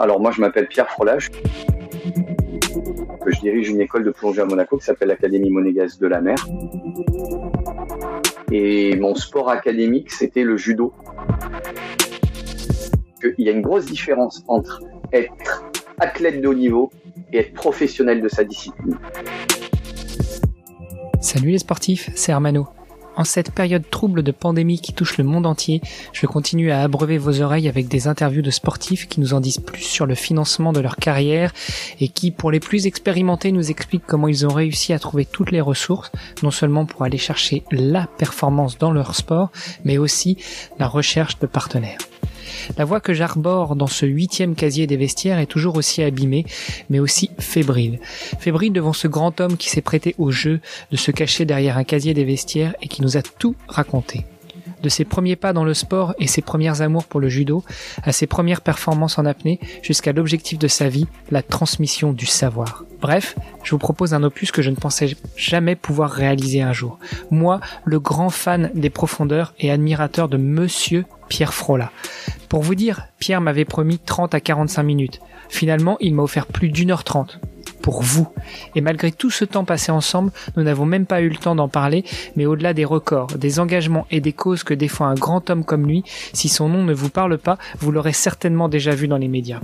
Alors moi je m'appelle Pierre Frolage. Je dirige une école de plongée à Monaco qui s'appelle l'Académie monégasque de la mer. Et mon sport académique, c'était le judo. Il y a une grosse différence entre être athlète de haut niveau et être professionnel de sa discipline. Salut les sportifs, c'est Hermano. En cette période trouble de pandémie qui touche le monde entier, je continue à abreuver vos oreilles avec des interviews de sportifs qui nous en disent plus sur le financement de leur carrière et qui, pour les plus expérimentés, nous expliquent comment ils ont réussi à trouver toutes les ressources, non seulement pour aller chercher la performance dans leur sport, mais aussi la recherche de partenaires. La voix que j'arbore dans ce huitième casier des vestiaires est toujours aussi abîmée, mais aussi fébrile. Fébrile devant ce grand homme qui s'est prêté au jeu de se cacher derrière un casier des vestiaires et qui nous a tout raconté de ses premiers pas dans le sport et ses premières amours pour le judo, à ses premières performances en apnée, jusqu'à l'objectif de sa vie, la transmission du savoir. Bref, je vous propose un opus que je ne pensais jamais pouvoir réaliser un jour. Moi, le grand fan des profondeurs et admirateur de Monsieur Pierre Frola. Pour vous dire, Pierre m'avait promis 30 à 45 minutes. Finalement, il m'a offert plus d'une heure trente pour vous. Et malgré tout ce temps passé ensemble, nous n'avons même pas eu le temps d'en parler, mais au-delà des records, des engagements et des causes que défend un grand homme comme lui, si son nom ne vous parle pas, vous l'aurez certainement déjà vu dans les médias.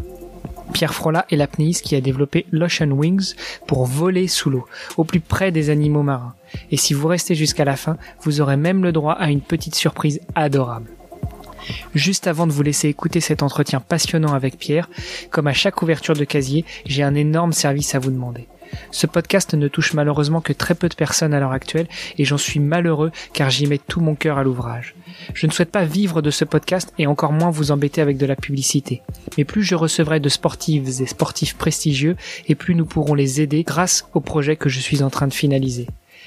Pierre Frola est l'apnéiste qui a développé l'Ocean Wings pour voler sous l'eau, au plus près des animaux marins. Et si vous restez jusqu'à la fin, vous aurez même le droit à une petite surprise adorable. Juste avant de vous laisser écouter cet entretien passionnant avec Pierre, comme à chaque ouverture de casier, j'ai un énorme service à vous demander. Ce podcast ne touche malheureusement que très peu de personnes à l'heure actuelle et j'en suis malheureux car j'y mets tout mon cœur à l'ouvrage. Je ne souhaite pas vivre de ce podcast et encore moins vous embêter avec de la publicité. Mais plus je recevrai de sportives et sportifs prestigieux et plus nous pourrons les aider grâce au projet que je suis en train de finaliser.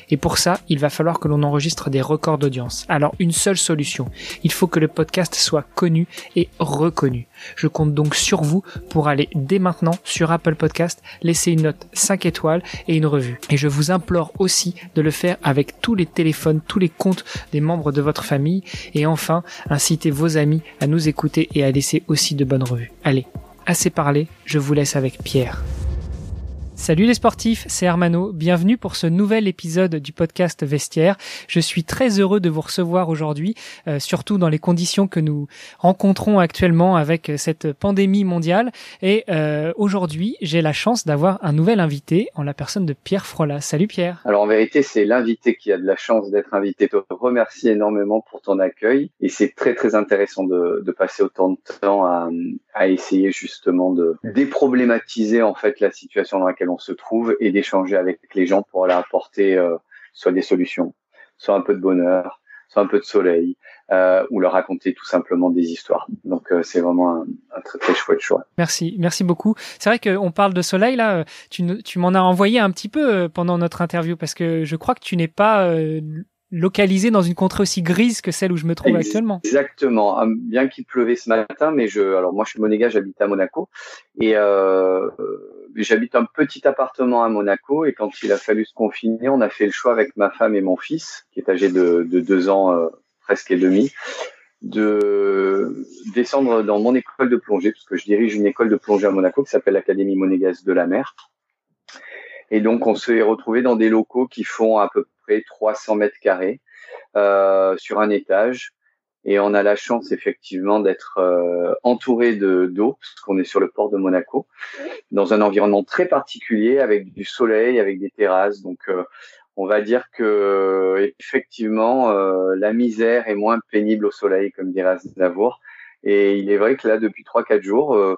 Et pour ça, il va falloir que l'on enregistre des records d'audience. Alors une seule solution, il faut que le podcast soit connu et reconnu. Je compte donc sur vous pour aller dès maintenant sur Apple Podcast, laisser une note 5 étoiles et une revue. Et je vous implore aussi de le faire avec tous les téléphones, tous les comptes des membres de votre famille. Et enfin, incitez vos amis à nous écouter et à laisser aussi de bonnes revues. Allez, assez parlé, je vous laisse avec Pierre. Salut les sportifs, c'est Hermano. Bienvenue pour ce nouvel épisode du podcast Vestiaire. Je suis très heureux de vous recevoir aujourd'hui, euh, surtout dans les conditions que nous rencontrons actuellement avec cette pandémie mondiale. Et euh, aujourd'hui, j'ai la chance d'avoir un nouvel invité en la personne de Pierre Frola. Salut Pierre. Alors en vérité, c'est l'invité qui a de la chance d'être invité. Je te remercie énormément pour ton accueil et c'est très très intéressant de, de, passer autant de temps à, à essayer justement de déproblématiser en fait la situation dans laquelle on se trouve et d'échanger avec les gens pour leur apporter euh, soit des solutions, soit un peu de bonheur, soit un peu de soleil, euh, ou leur raconter tout simplement des histoires. Donc euh, c'est vraiment un, un, très très chouette choix. Merci, merci beaucoup. C'est vrai qu'on parle de soleil là. Tu, tu m'en as envoyé un petit peu pendant notre interview parce que je crois que tu n'es pas localisé dans une contrée aussi grise que celle où je me trouve actuellement. Exactement. Ah, bien qu'il pleuvait ce matin, mais je, alors moi je suis monégasque, j'habite à Monaco et euh, j'habite un petit appartement à Monaco et quand il a fallu se confiner, on a fait le choix avec ma femme et mon fils, qui est âgé de, de deux ans euh, presque et demi, de descendre dans mon école de plongée, parce que je dirige une école de plongée à Monaco qui s'appelle l'Académie monégasque de la mer. Et donc on s'est retrouvé dans des locaux qui font à peu près 300 mètres carrés euh, sur un étage et on a la chance effectivement d'être euh, entouré de d'eau parce qu'on est sur le port de Monaco, dans un environnement très particulier avec du soleil, avec des terrasses. Donc euh, on va dire que effectivement euh, la misère est moins pénible au soleil, comme dirait Aznavour. Et il est vrai que là depuis trois quatre jours euh,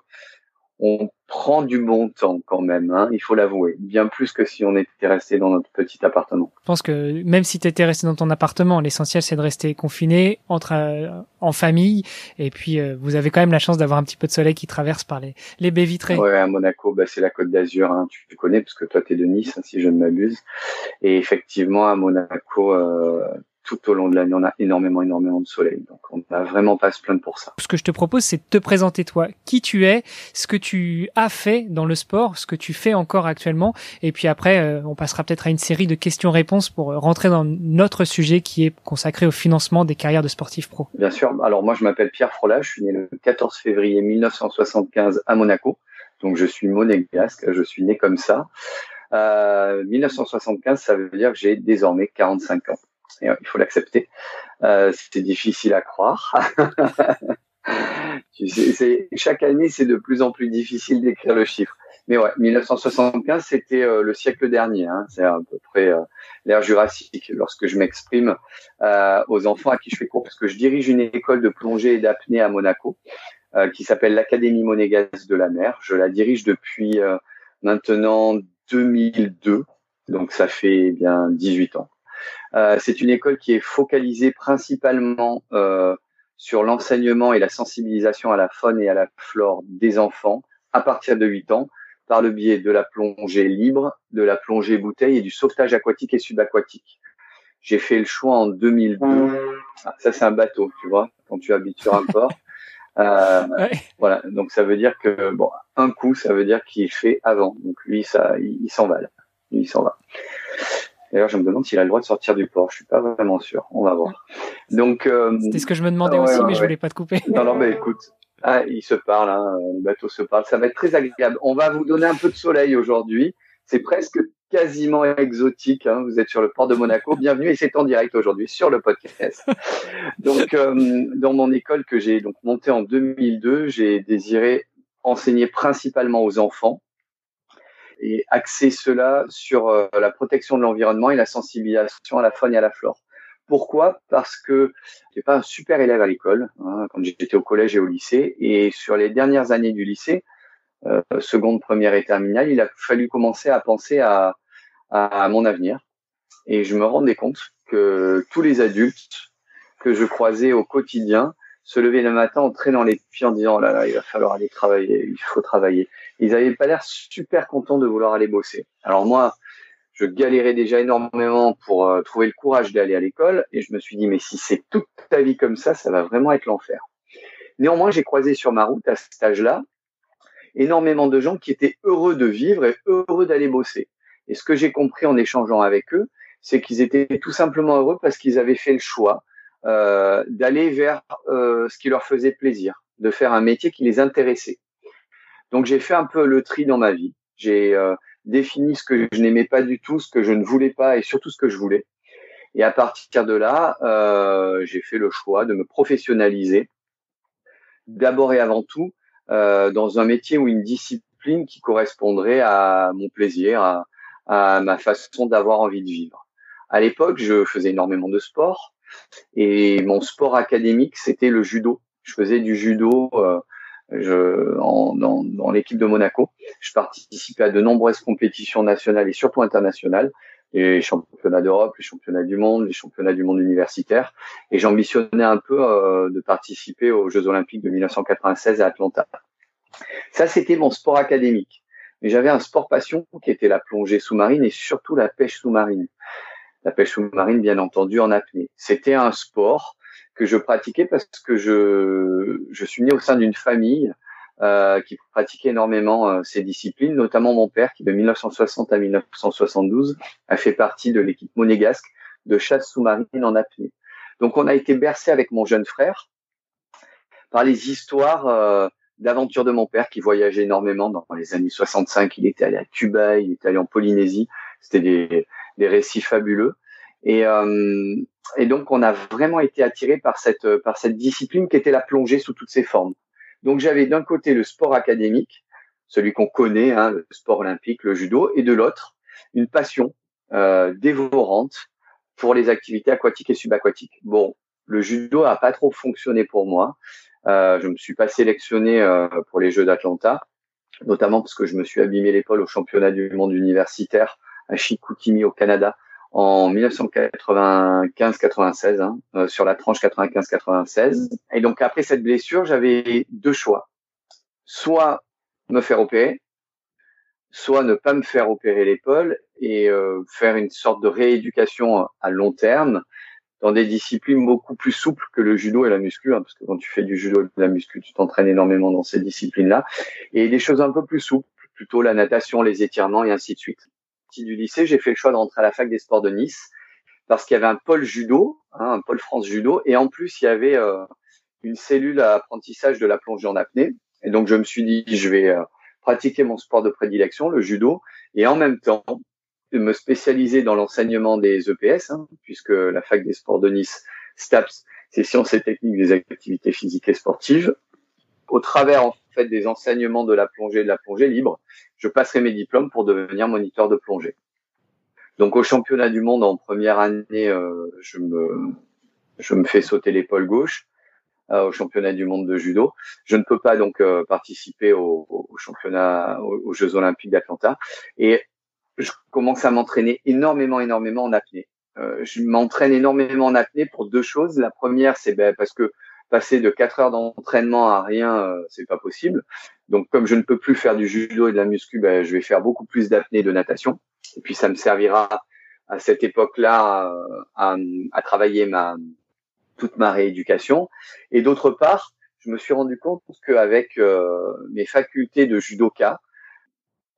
on prend du bon temps quand même, hein, il faut l'avouer, bien plus que si on était resté dans notre petit appartement. Je pense que même si tu étais resté dans ton appartement, l'essentiel c'est de rester confiné entre euh, en famille et puis euh, vous avez quand même la chance d'avoir un petit peu de soleil qui traverse par les les baies vitrées. Ouais, à Monaco, bah, c'est la Côte d'Azur, hein, tu, connais parce que toi tu es de Nice hein, si je ne m'abuse. Et effectivement à Monaco euh, tout au long de l'année, on a énormément, énormément de soleil. Donc, on n'a vraiment pas à se plaindre pour ça. Ce que je te propose, c'est de te présenter toi, qui tu es, ce que tu as fait dans le sport, ce que tu fais encore actuellement. Et puis après, euh, on passera peut-être à une série de questions-réponses pour rentrer dans notre sujet qui est consacré au financement des carrières de sportifs pro. Bien sûr. Alors, moi, je m'appelle Pierre Frola. Je suis né le 14 février 1975 à Monaco. Donc, je suis monégasque. Je suis né comme ça. Euh, 1975, ça veut dire que j'ai désormais 45 ans. Euh, il faut l'accepter. Euh, C'était difficile à croire. chaque année, c'est de plus en plus difficile d'écrire le chiffre. Mais ouais, 1975, c'était euh, le siècle dernier. Hein. C'est à peu près l'ère jurassique. Lorsque je m'exprime aux enfants à qui je fais cours, parce que je dirige une école de plongée et d'apnée à Monaco, qui s'appelle l'Académie monégasque de la mer. Je la dirige depuis maintenant 2002, donc ça fait bien 18 ans. Euh, c'est une école qui est focalisée principalement euh, sur l'enseignement et la sensibilisation à la faune et à la flore des enfants à partir de 8 ans par le biais de la plongée libre, de la plongée bouteille et du sauvetage aquatique et subaquatique. J'ai fait le choix en 2002. Ah, ça, c'est un bateau, tu vois, quand tu habites sur un port. Euh, Voilà, donc ça veut dire que bon, un coup, ça veut dire qu'il fait avant. Donc lui, ça, il, s'en va. Là. il s'en va. D'ailleurs, je me demande s'il a le droit de sortir du port. Je suis pas vraiment sûr. On va voir. Donc, euh, c'était ce que je me demandais aussi, mais je voulais pas te couper. Non, non, mais écoute, ah, il se parle, hein, le bateau se parle. Ça va être très agréable. On va vous donner un peu de soleil aujourd'hui. C'est presque quasiment exotique. Hein. Vous êtes sur le port de Monaco. Bienvenue et c'est en direct aujourd'hui sur le podcast. donc, euh, dans mon école que j'ai donc montée en 2002, j'ai désiré enseigner principalement aux enfants et axer cela sur euh, la protection de l'environnement et la sensibilisation à la faune et à la flore. Pourquoi? Parce que j'étais pas un super élève à l'école hein, quand j'étais au collège et au lycée, et sur les dernières années du lycée, euh, seconde, première et terminale, il a fallu commencer à penser à, à mon avenir. Et je me rendais compte que tous les adultes que je croisais au quotidien se lever le matin en traînant les pieds en disant oh là là il va falloir aller travailler, il faut travailler. Ils avaient pas l'air super contents de vouloir aller bosser. Alors moi, je galérais déjà énormément pour euh, trouver le courage d'aller à l'école et je me suis dit mais si c'est toute ta vie comme ça, ça va vraiment être l'enfer. Néanmoins, j'ai croisé sur ma route à cet âge-là énormément de gens qui étaient heureux de vivre et heureux d'aller bosser. Et ce que j'ai compris en échangeant avec eux, c'est qu'ils étaient tout simplement heureux parce qu'ils avaient fait le choix euh, d'aller vers euh, ce qui leur faisait plaisir, de faire un métier qui les intéressait. Donc j'ai fait un peu le tri dans ma vie. J'ai euh, défini ce que je n'aimais pas du tout, ce que je ne voulais pas et surtout ce que je voulais. Et à partir de là, euh, j'ai fait le choix de me professionnaliser, d'abord et avant tout, euh, dans un métier ou une discipline qui correspondrait à mon plaisir, à, à ma façon d'avoir envie de vivre. À l'époque, je faisais énormément de sport. Et mon sport académique, c'était le judo. Je faisais du judo euh, je, en, dans, dans l'équipe de Monaco. Je participais à de nombreuses compétitions nationales et surtout internationales, les championnats d'Europe, les championnats du monde, les championnats du monde universitaire. Et j'ambitionnais un peu euh, de participer aux Jeux olympiques de 1996 à Atlanta. Ça, c'était mon sport académique. Mais j'avais un sport passion qui était la plongée sous-marine et surtout la pêche sous-marine la pêche sous-marine, bien entendu, en apnée. C'était un sport que je pratiquais parce que je, je suis né au sein d'une famille euh, qui pratiquait énormément euh, ces disciplines, notamment mon père qui de 1960 à 1972 a fait partie de l'équipe monégasque de chasse sous-marine en apnée. Donc on a été bercé avec mon jeune frère par les histoires euh, d'aventures de mon père qui voyageait énormément dans les années 65. Il était allé à Cuba, il était allé en Polynésie. C'était des, des récits fabuleux. Et, euh, et donc, on a vraiment été attiré par cette, discipline qui était la plongée sous toutes ses formes. Donc, j'avais d'un côté le sport académique, celui qu'on connaît, hein, le sport olympique, le judo, et de l'autre, une passion euh, dévorante pour les activités aquatiques et subaquatiques. Bon, le judo a pas trop fonctionné pour moi. Euh, je me suis pas sélectionné euh, pour les Jeux d'Atlanta, notamment parce que je me suis abîmé l'épaule au championnat du monde universitaire à Chicoutimi au Canada en 1995-96 hein, euh, sur la tranche 95-96. Et donc après cette blessure, j'avais deux choix. Soit me faire opérer, soit ne pas me faire opérer l'épaule et euh, faire une sorte de rééducation à long terme dans des disciplines beaucoup plus souples que le judo et la muscu, hein, parce que quand tu fais du judo et de la muscu, tu t'entraînes énormément dans ces disciplines-là, et des choses un peu plus souples, plutôt la natation, les étirements et ainsi de suite. Du lycée, j'ai fait le choix de rentrer à la fac des sports de Nice parce qu'il y avait un pôle judo, hein, un pôle France judo, et en plus il y avait euh, une cellule à apprentissage de la plongée en apnée. Et donc je me suis dit, je vais euh, pratiquer mon sport de prédilection, le judo, et en même temps me spécialiser dans l'enseignement des EPS, hein, puisque la fac des sports de Nice, STAPS, c'est sciences et techniques des activités physiques et sportives. Au travers en fait des enseignements de la plongée et de la plongée libre, je passerai mes diplômes pour devenir moniteur de plongée. Donc au championnat du monde en première année, euh, je me je me fais sauter l'épaule gauche euh, au championnat du monde de judo. Je ne peux pas donc euh, participer au, au championnat aux, Jeux olympiques d'Atlanta et je commence à m'entraîner énormément énormément en apnée. je m'entraîne énormément en apnée pour deux choses. La première, c'est ben, parce que passer de quatre heures d'entraînement à rien, euh, c'est pas possible. Donc, comme je ne peux plus faire du judo et de la muscu, ben, je vais faire beaucoup plus d'apnée de natation. Et puis, ça me servira à cette époque-là euh, à, travailler toute ma rééducation. Et d'autre part, je me suis rendu compte qu'avec euh, mes facultés de judoka,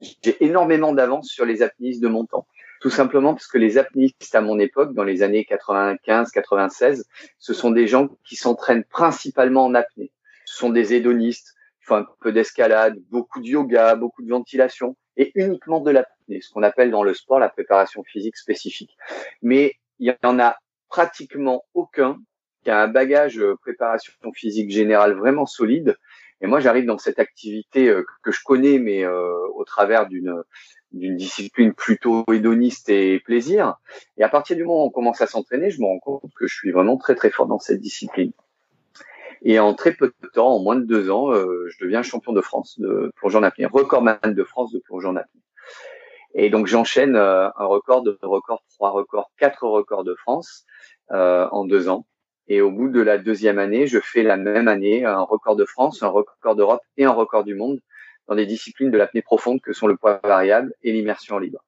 j'ai énormément d'avance sur les apnéistes de mon temps. Tout simplement parce que les apnéistes à mon époque, dans les années 95-96, ce sont des gens qui s'entraînent principalement en apnée. Ce sont des hédonistes, qui font un peu d'escalade, beaucoup de yoga, beaucoup de ventilation et uniquement de l'apnée, ce qu'on appelle dans le sport la préparation physique spécifique. Mais il y en a pratiquement aucun qui a un bagage euh, préparation physique générale vraiment solide. Et moi, j'arrive dans cette activité euh, que je connais, mais euh, au travers d'une d'une discipline plutôt hédoniste et plaisir. Et à partir du moment où on commence à s'entraîner, je me rends compte que je suis vraiment très très fort dans cette discipline. Et en très peu de temps, en moins de deux ans, euh, je deviens champion de France de plongeon en apnée, recordman de France de plongeon apnée. Et donc j'enchaîne euh, un record, de record, trois records, quatre records de France euh, en deux ans. Et au bout de la deuxième année, je fais la même année un record de France, un record d'Europe et un record du monde dans des disciplines de l'apnée profonde que sont le poids variable et l'immersion libre.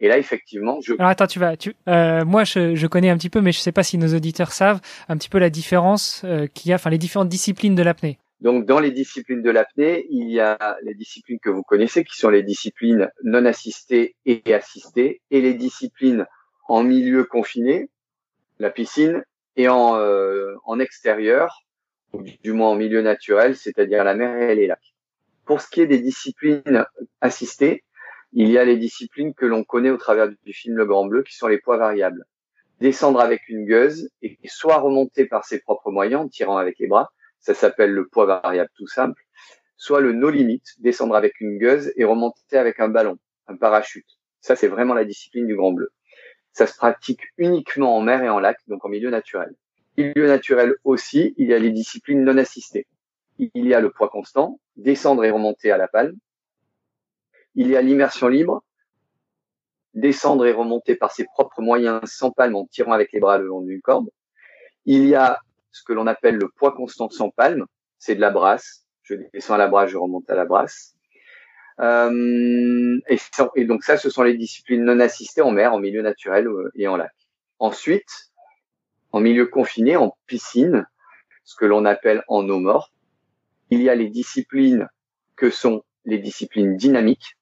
Et là, effectivement, je. Alors attends, tu vas, tu, euh, moi, je, je, connais un petit peu, mais je sais pas si nos auditeurs savent un petit peu la différence euh, qu'il y a, enfin les différentes disciplines de l'apnée. Donc, dans les disciplines de l'apnée, il y a les disciplines que vous connaissez, qui sont les disciplines non assistées et assistées, et les disciplines en milieu confiné, la piscine, et en, euh, en extérieur, ou du moins en milieu naturel, c'est-à-dire la mer et les lacs. Pour ce qui est des disciplines assistées, il y a les disciplines que l'on connaît au travers du film Le Grand Bleu, qui sont les poids variables. Descendre avec une gueuse et soit remonter par ses propres moyens en tirant avec les bras, ça s'appelle le poids variable tout simple, soit le no limit, descendre avec une gueuse et remonter avec un ballon, un parachute. Ça, c'est vraiment la discipline du Grand Bleu. Ça se pratique uniquement en mer et en lac, donc en milieu naturel. Milieu naturel aussi, il y a les disciplines non assistées il y a le poids constant, descendre et remonter à la palme. Il y a l'immersion libre, descendre et remonter par ses propres moyens sans palme en tirant avec les bras le long d'une corde. Il y a ce que l'on appelle le poids constant sans palme, c'est de la brasse. Je descends à la brasse, je remonte à la brasse. Euh, et, donc ça, ce sont les disciplines non assistées en mer, en milieu naturel euh, et en lac. Ensuite, en milieu confiné, en piscine, ce que l'on appelle en eau morte, il y a les disciplines que sont les disciplines dynamiques,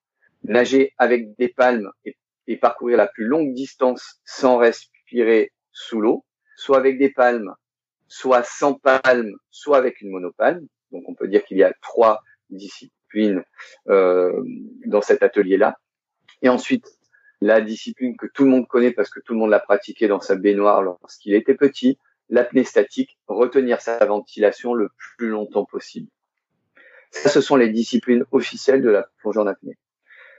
nager avec des palmes et, parcourir la plus longue distance sans respirer sous l'eau, soit avec des palmes, soit sans palmes, soit avec une monopalme. Donc on peut dire qu'il y a trois disciplines euh, dans cet atelier-là. Et ensuite, la discipline que tout le monde connaît parce que tout le monde l'a pratiqué dans sa baignoire lorsqu'il était petit, l'apnée statique, retenir sa ventilation le plus longtemps possible. Ça, ce sont les disciplines officielles de la plongée en apnée.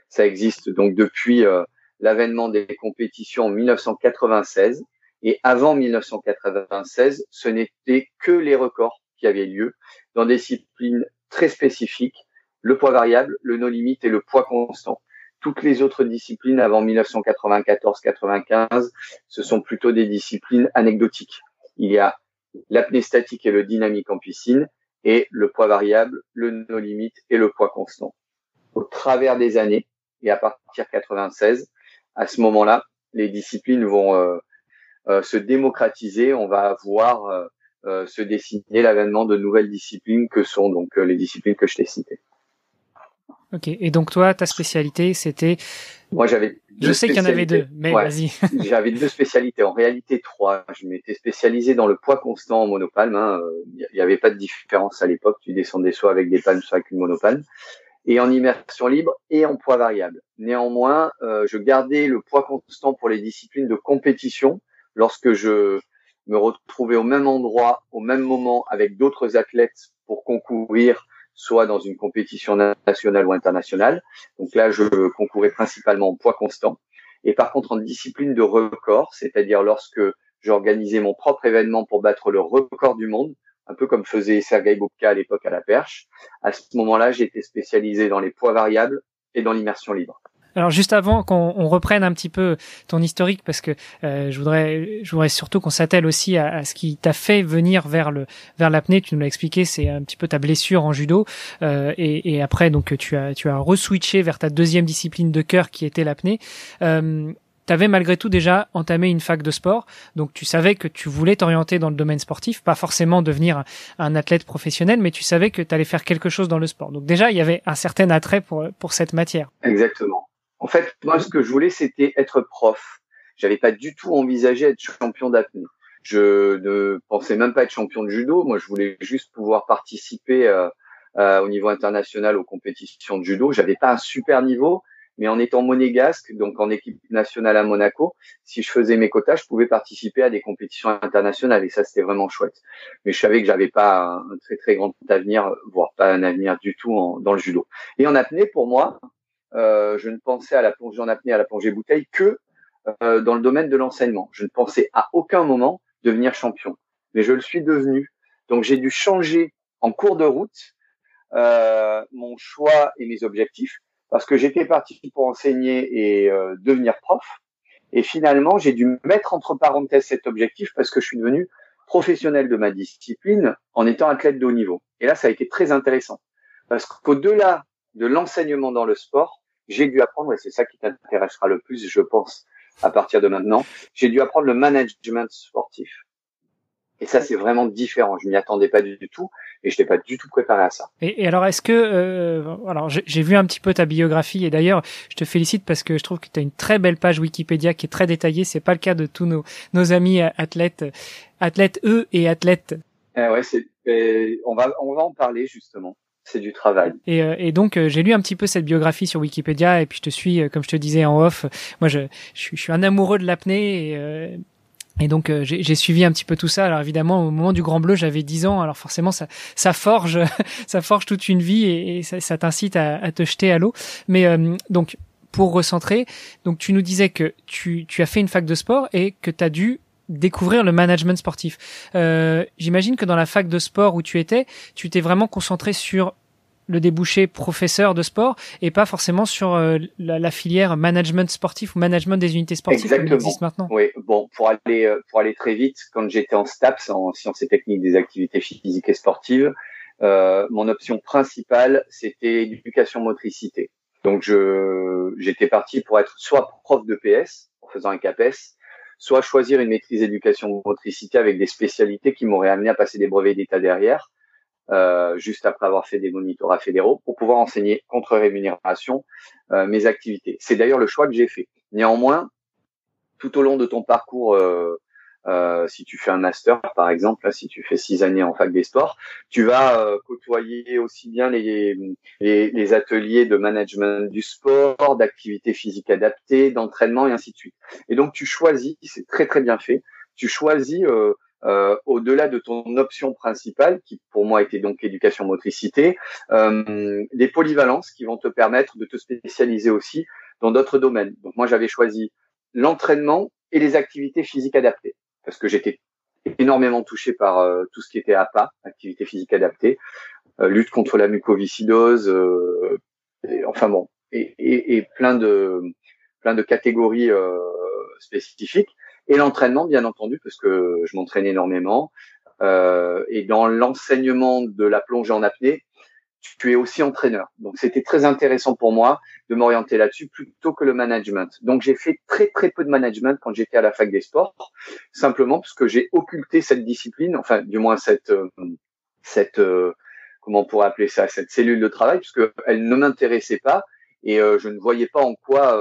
Ça existe donc depuis euh, l'avènement des compétitions en 1996. Et avant 1996, ce n'était que les records qui avaient lieu dans des disciplines très spécifiques, le poids variable, le no limite et le poids constant. Toutes les autres disciplines avant 1994-95, ce sont plutôt des disciplines anecdotiques. Il y a l'apnée statique et le dynamique en piscine, et le poids variable, le no limite et le poids constant. Au travers des années et à partir de 96, à ce moment-là, les disciplines vont euh, se démocratiser, on va voir se dessiner l'avènement de nouvelles disciplines que sont donc les disciplines que je t'ai citées. Ok. Et donc toi, ta spécialité, c'était Moi, j'avais. Je sais qu'il y en avait deux, mais vas-y. j'avais deux spécialités. En réalité, trois. Je m'étais spécialisé dans le poids constant en monopalme. Hein. Il n'y avait pas de différence à l'époque. Tu descendais soit avec des palmes, soit avec une monopalme. Et en immersion libre et en poids variable. Néanmoins, euh, je gardais le poids constant pour les disciplines de compétition lorsque je me retrouvais au même endroit, au même moment, avec d'autres athlètes pour concourir soit dans une compétition nationale ou internationale. Donc là, je concourais principalement en poids constant. Et par contre, en discipline de record, c'est-à-dire lorsque j'organisais mon propre événement pour battre le record du monde, un peu comme faisait Sergei Bobka à l'époque à la perche, à ce moment-là, j'étais spécialisé dans les poids variables et dans l'immersion libre. Alors juste avant qu'on reprenne un petit peu ton historique, parce que euh, je voudrais, je voudrais surtout qu'on s'attelle aussi à, ce qui t'a fait venir vers le vers l'apnée. Tu nous l'as expliqué, c'est un petit peu ta blessure en judo, euh, et, et, après donc tu as tu as reswitché vers ta deuxième discipline de cœur qui était l'apnée. Euh, tu malgré tout déjà entamé une fac de sport, donc tu savais que tu voulais t'orienter dans le domaine sportif, pas forcément devenir un athlète professionnel, mais tu savais que tu allais faire quelque chose dans le sport. Donc déjà, il y avait un certain attrait pour, pour cette matière. Exactement. En fait, moi, ce que je voulais, c'était être prof. J'avais pas du tout envisagé être champion d'apnée. Je ne pensais même pas être champion de judo. Moi, je voulais juste pouvoir participer euh, euh, au niveau international aux compétitions de judo. J'avais pas un super niveau, mais en étant monégasque, donc en équipe nationale à Monaco, si je faisais mes quotas, je pouvais participer à des compétitions internationales et ça c'était vraiment chouette. Mais je savais que j'avais pas un, très très grand avenir, voire pas un avenir du tout dans le judo. Et en apnée, pour moi, je ne pensais à la plongée en apnée, à la plongée bouteille que euh, dans le domaine de l'enseignement. Je ne pensais à aucun moment devenir champion, mais je le suis devenu. Donc j'ai dû changer en cours de route euh, mon choix et mes objectifs parce que j'étais parti pour enseigner et euh, devenir prof. Et finalement, j'ai dû mettre entre parenthèses cet objectif parce que je suis devenu professionnel de ma discipline en étant athlète de haut niveau. Et là, ça a été très intéressant parce qu'au-delà de l'enseignement dans le sport, j'ai dû apprendre, et c'est ça qui t'intéressera le plus, je pense, à partir de maintenant, j'ai dû apprendre le management sportif. Et ça, c'est vraiment différent. Je m'y attendais pas du tout et je n'étais pas du tout préparé à ça. Et, alors, est-ce que, euh, alors, j'ai vu un petit peu ta biographie et d'ailleurs, je te félicite parce que je trouve que tu as une très belle page Wikipédia qui est très détaillée. C'est pas le cas de tous nos, nos amis athlètes, athlètes eux et athlètes. Eh ouais, c'est, on va, on va en parler justement c'est du travail. Et, euh, et donc euh, j'ai lu un petit peu cette biographie sur Wikipédia et puis je te suis, euh, comme je te disais en off. Moi, je, je, suis un amoureux de l'apnée et, et donc j'ai suivi un petit peu tout ça. Alors évidemment, au moment du Grand Bleu, j'avais 10 ans. Alors forcément, ça, ça forge, ça forge toute une vie et, ça, ça t'incite à, à, te jeter à l'eau. Mais donc pour recentrer, donc tu nous disais que tu, tu as fait une fac de sport et que tu as dû découvrir le management sportif. Euh, J'imagine que dans la fac de sport où tu étais, tu t'es vraiment concentré sur le débouché professeur de sport et pas forcément sur euh, la, la, filière management sportif ou management des unités sportives Exactement. il existe maintenant. Oui, bon, pour aller euh, pour aller très vite, quand j'étais en STAPS en sciences et techniques des activités physiques et sportives, euh, mon option principale c'était l'éducation motricité. Donc je j'étais parti pour être soit prof de PS en faisant un CAPES, soit choisir une maîtrise éducation motricité avec des spécialités qui m'auraient amené à passer des brevets d'état derrière, euh, juste après avoir fait des monitorats fédéraux, pour pouvoir enseigner contre rémunération euh, mes activités. C'est d'ailleurs le choix que j'ai fait. Néanmoins, tout au long de ton parcours euh, euh, si tu fais un master, par exemple, si tu fais six années en fac des sports, tu vas euh, côtoyer aussi bien les, les, les, ateliers de management du sport, d'activités physiques adaptées, d'entraînement et ainsi de suite. Et donc tu choisis, c'est très très bien fait, tu choisis euh, au-delà de ton option principale, qui pour moi était donc éducation motricité, euh, des polyvalences qui vont te permettre de te spécialiser aussi dans d'autres domaines. Donc moi j'avais choisi l'entraînement et les activités physiques adaptées parce que j'étais énormément touché par euh, tout ce qui était APA, activité physique adaptée, lutte contre la mucoviscidose, et, enfin bon, et, et, plein de plein de catégories spécifiques. Et l'entraînement, bien entendu, parce que je m'entraîne énormément. et dans l'enseignement de la plongée en apnée, tu es aussi entraîneur. Donc c'était très intéressant pour moi de m'orienter là-dessus plutôt que le management. Donc j'ai fait très très peu de management quand j'étais à la fac des sports, simplement parce que j'ai occulté cette discipline, enfin du moins cette euh, cette euh, comment on pourrait appeler ça, cette cellule de travail, puisque elle ne m'intéressait pas et euh, je ne voyais pas en quoi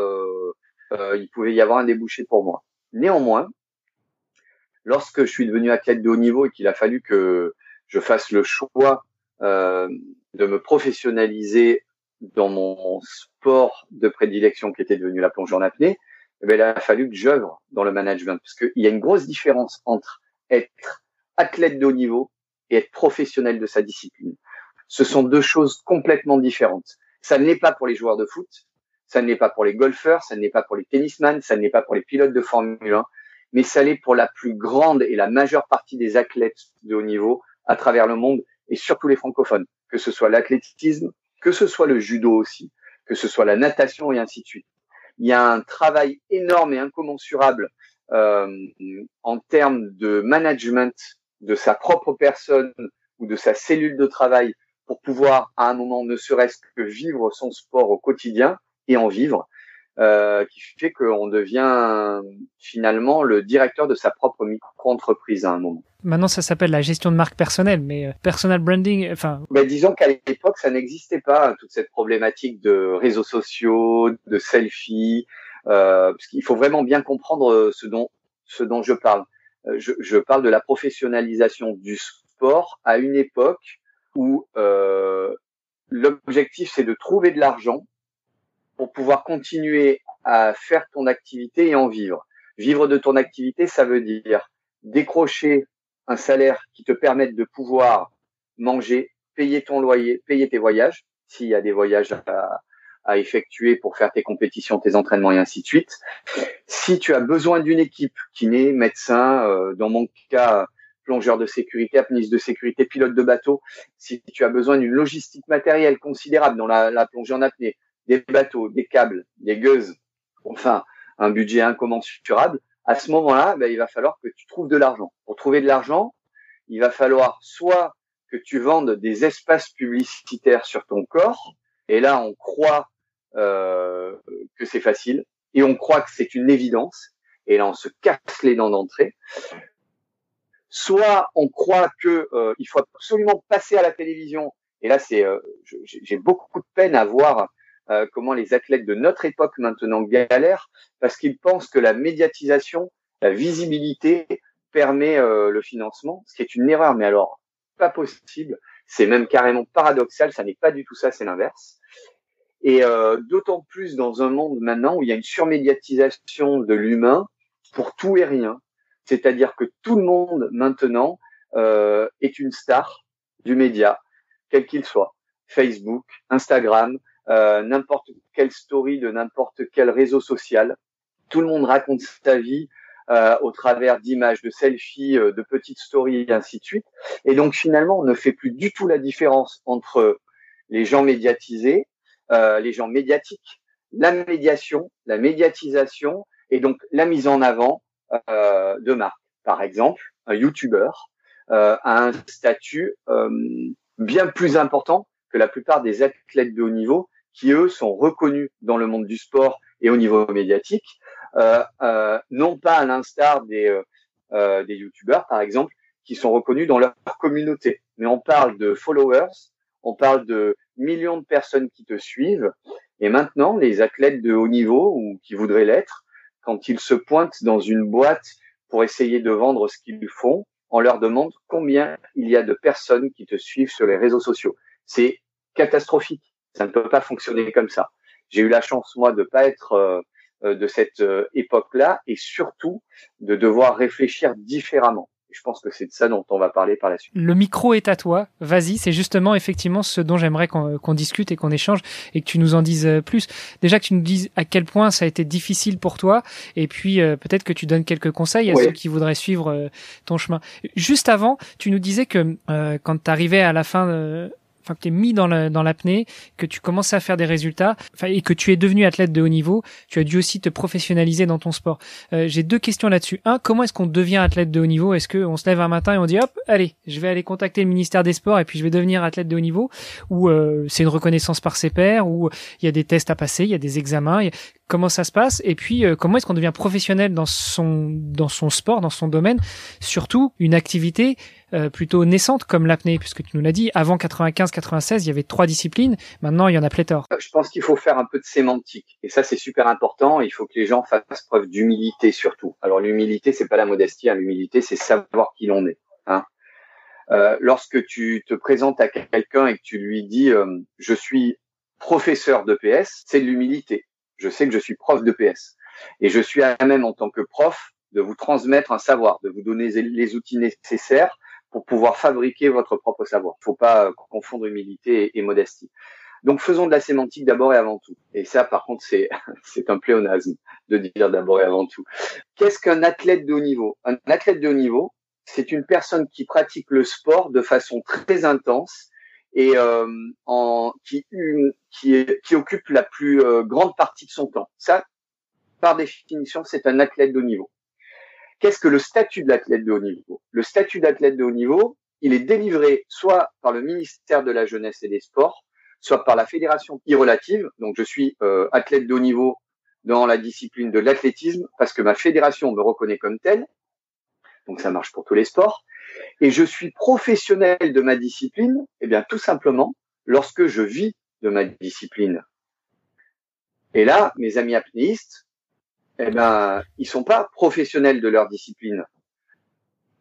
il pouvait y avoir un débouché pour moi. Néanmoins, lorsque je suis devenu athlète de haut niveau et qu'il a fallu que je fasse le choix euh, de me professionnaliser dans mon sport de prédilection qui était devenu la plongée en apnée, eh il a fallu que j'œuvre dans le management parce qu'il y a une grosse différence entre être athlète de haut niveau et être professionnel de sa discipline. Ce sont deux choses complètement différentes. Ça ne l'est pas pour les joueurs de foot, ça ne l'est pas pour les golfeurs, ça ne l'est pas pour les tennisman, ça ne l'est pas pour les pilotes de Formule 1, mais ça l'est pour la plus grande et la majeure partie des athlètes de haut niveau à travers le monde et surtout les francophones, que ce soit l'athlétisme, que ce soit le judo aussi, que ce soit la natation et ainsi de suite. Il y a un travail énorme et incommensurable euh, en termes de management de sa propre personne ou de sa cellule de travail pour pouvoir à un moment ne serait-ce que vivre son sport au quotidien et en vivre. Euh, qui fait qu'on devient finalement le directeur de sa propre micro-entreprise à un moment. Maintenant, ça s'appelle la gestion de marque personnelle, mais euh, personal branding, enfin. Ben, disons qu'à l'époque, ça n'existait pas toute cette problématique de réseaux sociaux, de selfies, euh, parce qu'il faut vraiment bien comprendre ce dont ce dont je parle. Euh, je, je parle de la professionnalisation du sport à une époque où euh, l'objectif c'est de trouver de l'argent pour pouvoir continuer à faire ton activité et en vivre. Vivre de ton activité, ça veut dire décrocher un salaire qui te permette de pouvoir manger, payer ton loyer, payer tes voyages, s'il y a des voyages à, effectuer pour faire tes compétitions, tes entraînements et ainsi de suite. Si tu as besoin d'une équipe qui n'est médecin, euh, dans mon cas, plongeur de sécurité, apniste de sécurité, pilote de bateau, si tu as besoin d'une logistique matérielle considérable dans la plongée en apnée, des bateaux, des câbles, des gueuses, enfin un budget incommensurable, à ce moment-là, ben, il va falloir que tu trouves de l'argent. Pour trouver de l'argent, il va falloir soit que tu vendes des espaces publicitaires sur ton corps, et là on croit euh, que c'est facile, et on croit que c'est une évidence, et là on se casse les dents d'entrée. Soit on croit que euh, il faut absolument passer à la télévision, et là c'est, euh, j'ai beaucoup de peine à voir euh, comment les athlètes de notre époque maintenant galèrent parce qu'ils pensent que la médiatisation, la visibilité permet euh, le financement, ce qui est une erreur, mais alors pas possible. C'est même carrément paradoxal, ça n'est pas du tout ça, c'est l'inverse. Et euh, d'autant plus dans un monde maintenant où il y a une surmédiatisation de l'humain pour tout et rien. C'est-à-dire que tout le monde maintenant euh, est une star du média, quel qu'il soit. Facebook, Instagram, euh, n'importe quelle story de n'importe quel réseau social. Tout le monde raconte sa vie euh, au travers d'images, de selfies, euh, de petites stories et ainsi de suite. Et donc finalement, on ne fait plus du tout la différence entre les gens médiatisés, les gens médiatiques, la médiation, la médiatisation et donc la mise en avant de marques. Par exemple, un YouTuber a un statut bien plus important que la plupart des athlètes de haut niveau qui eux sont reconnus dans le monde du sport et au niveau médiatique, euh, euh, non pas à l'instar des, euh, euh, des youtubeurs par exemple, qui sont reconnus dans leur communauté. Mais on parle de followers, on parle de millions de personnes qui te suivent. Et maintenant, les athlètes de haut niveau ou qui voudraient l'être, quand ils se pointent dans une boîte pour essayer de vendre ce qu'ils font, on leur demande combien il y a de personnes qui te suivent sur les réseaux sociaux. C'est catastrophique. Ça ne peut pas fonctionner comme ça. J'ai eu la chance, moi, de pas être euh, euh, de cette euh, époque-là et surtout de devoir réfléchir différemment. Je pense que c'est de ça dont on va parler par la suite. Le micro est à toi. Vas-y, c'est justement effectivement ce dont j'aimerais qu'on discute et qu'on échange et que tu nous en dises plus. Déjà que tu nous dises à quel point ça a été difficile pour toi et puis peut-être que tu donnes quelques conseils à ceux qui voudraient suivre ton chemin. Juste avant, tu nous disais que quand tu arrivais à la fin enfin que tu es mis dans l'apnée, que tu commences à faire des résultats, et que tu es devenu athlète de haut niveau, tu as dû aussi te professionnaliser dans ton sport. Euh, j'ai deux questions là-dessus. Un, comment est-ce qu'on devient athlète de haut niveau? Est-ce que on se lève un matin et on dit hop, allez, je vais aller contacter le ministère des Sports et puis je vais devenir athlète de haut niveau? Ou euh, c'est une reconnaissance par ses pairs Ou il y a des tests à passer, il y a des examens Comment ça se passe Et puis euh, comment est-ce qu'on devient professionnel dans son dans son sport, dans son domaine Surtout une activité euh, plutôt naissante comme l'apnée, puisque tu nous l'as dit, avant 95-96, il y avait trois disciplines, maintenant il y en a pléthore. Euh, je pense qu'il faut faire un peu de sémantique, et ça c'est super important, il faut que les gens fassent preuve d'humilité surtout. Alors l'humilité, c'est pas la modestie, hein. l'humilité c'est savoir qui l'on est. Hein. Euh, lorsque tu te présentes à quelqu'un et que tu lui dis je suis professeur de PS, c'est de l'humilité. Je sais que je suis prof de PS. Et je suis à même en tant que prof de vous transmettre un savoir, de vous donner les outils nécessaires pour pouvoir fabriquer votre propre savoir. Il ne faut pas euh, confondre humilité et, modestie. Donc faisons de la sémantique d'abord et avant tout. Et ça, par contre, c'est c'est un pléonasme de dire d'abord et avant tout. Qu'est-ce qu'un athlète de haut niveau? Un athlète de haut niveau, c'est une personne qui pratique le sport de façon très intense et euh, en, qui, qui, qui occupe la plus euh, grande partie de son temps. Ça, par définition, c'est un athlète de haut niveau. Qu'est-ce que le statut de l'athlète de haut niveau? Le statut d'athlète de haut niveau, il est délivré soit par le ministère de la Jeunesse et des Sports, soit par la fédération irrelative. Donc je suis euh, athlète de haut niveau dans la discipline de l'athlétisme parce que ma fédération me reconnaît comme tel. Donc ça marche pour tous les sports. Et je suis professionnel de ma discipline, eh bien tout simplement lorsque je vis de ma discipline. Et là, mes amis apnéistes, eh ben, ils sont pas professionnels de leur discipline.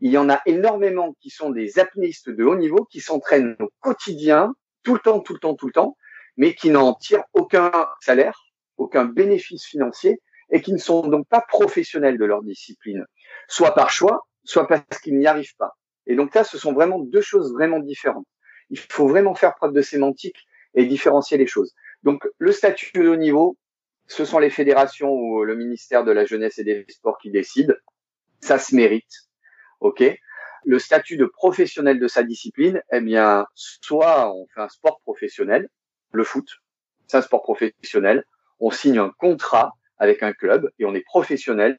Il y en a énormément qui sont des apnéistes de haut niveau qui s'entraînent au quotidien, tout le temps, tout le temps, tout le temps, mais qui n'en tirent aucun salaire, aucun bénéfice financier et qui ne sont donc pas professionnels de leur discipline, soit par choix, soit parce qu'ils n'y arrivent pas. Et donc là, ce sont vraiment deux choses vraiment différentes. Il faut vraiment faire preuve de sémantique et différencier les choses. Donc le statut de haut niveau, ce sont les fédérations ou le ministère de la jeunesse et des sports qui décident. Ça se mérite. OK? Le statut de professionnel de sa discipline, eh bien, soit on fait un sport professionnel, le foot, c'est un sport professionnel. On signe un contrat avec un club et on est professionnel.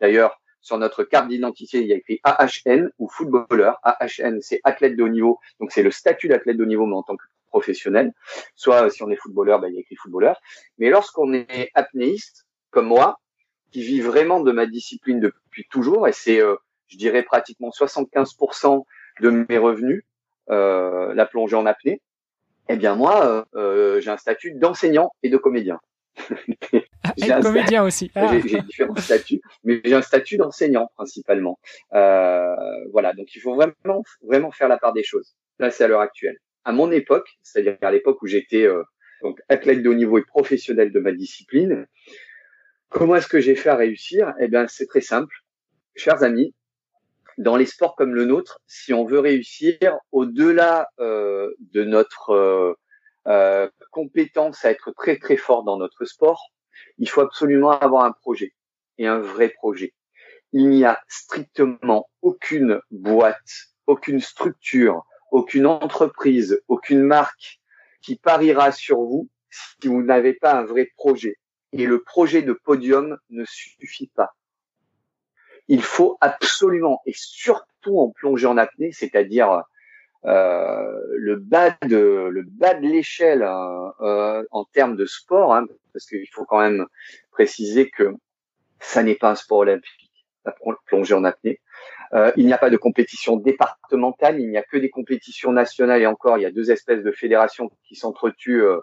D'ailleurs, sur notre carte d'identité, il y a écrit AHN ou footballeur. AHN, c'est athlète de haut niveau. Donc, c'est le statut d'athlète de haut niveau, mais en tant que professionnel. Soit si on est footballeur, ben, il y a écrit footballeur. Mais lorsqu'on est apnéiste, comme moi, qui vit vraiment de ma discipline depuis toujours, et c'est, euh, je dirais, pratiquement 75% de mes revenus, euh, la plongée en apnée, eh bien moi, euh, j'ai un statut d'enseignant et de comédien. Ah, et comédien aussi. Ah. J'ai différents statuts, mais j'ai un statut d'enseignant principalement. voilà, donc il faut vraiment, vraiment faire la part des choses. Là, c'est à l'heure actuelle à mon époque, c'est-à-dire à l'époque où j'étais euh, donc athlète de haut niveau et professionnel de ma discipline, comment est-ce que j'ai fait à réussir? Eh bien, c'est très simple, chers amis. Dans les sports comme le nôtre, si on veut réussir au-delà euh, de notre euh, compétence à être très très fort dans notre sport, il faut absolument avoir un projet et un vrai projet. Il n'y a strictement aucune boîte, aucune structure, aucune entreprise, aucune marque qui pariera sur vous si vous n'avez pas un vrai projet. Et le projet de podium ne suffit pas. Il faut absolument, et surtout en plongée en apnée, c'est-à-dire le bas de le bas de l'échelle hein, euh, en termes de sport, hein, parce qu'il faut quand même préciser que ça n'est pas un sport olympique, la plongée en apnée. Euh, il n'y a pas de compétition départementale, il n'y a que des compétitions nationales et encore, il y a deux espèces de fédérations qui s'entretuent euh,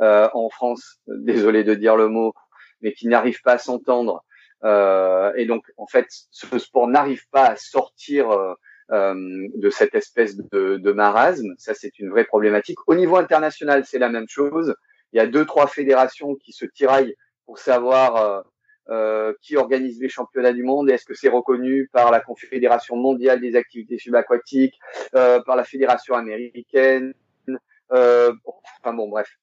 euh, en France, désolé de dire le mot, mais qui n'arrivent pas à s'entendre. et donc, en fait, ce sport n'arrive pas à sortir de cette espèce de, de marasme. Ça, c'est une vraie problématique. Au niveau international, c'est la même chose. Il y a deux, trois fédérations qui se tiraillent pour savoir euh, qui organise les championnats du monde Est-ce que c'est reconnu par la Confédération mondiale des activités subaquatiques, euh, par la Fédération américaine euh, Enfin bon, bref,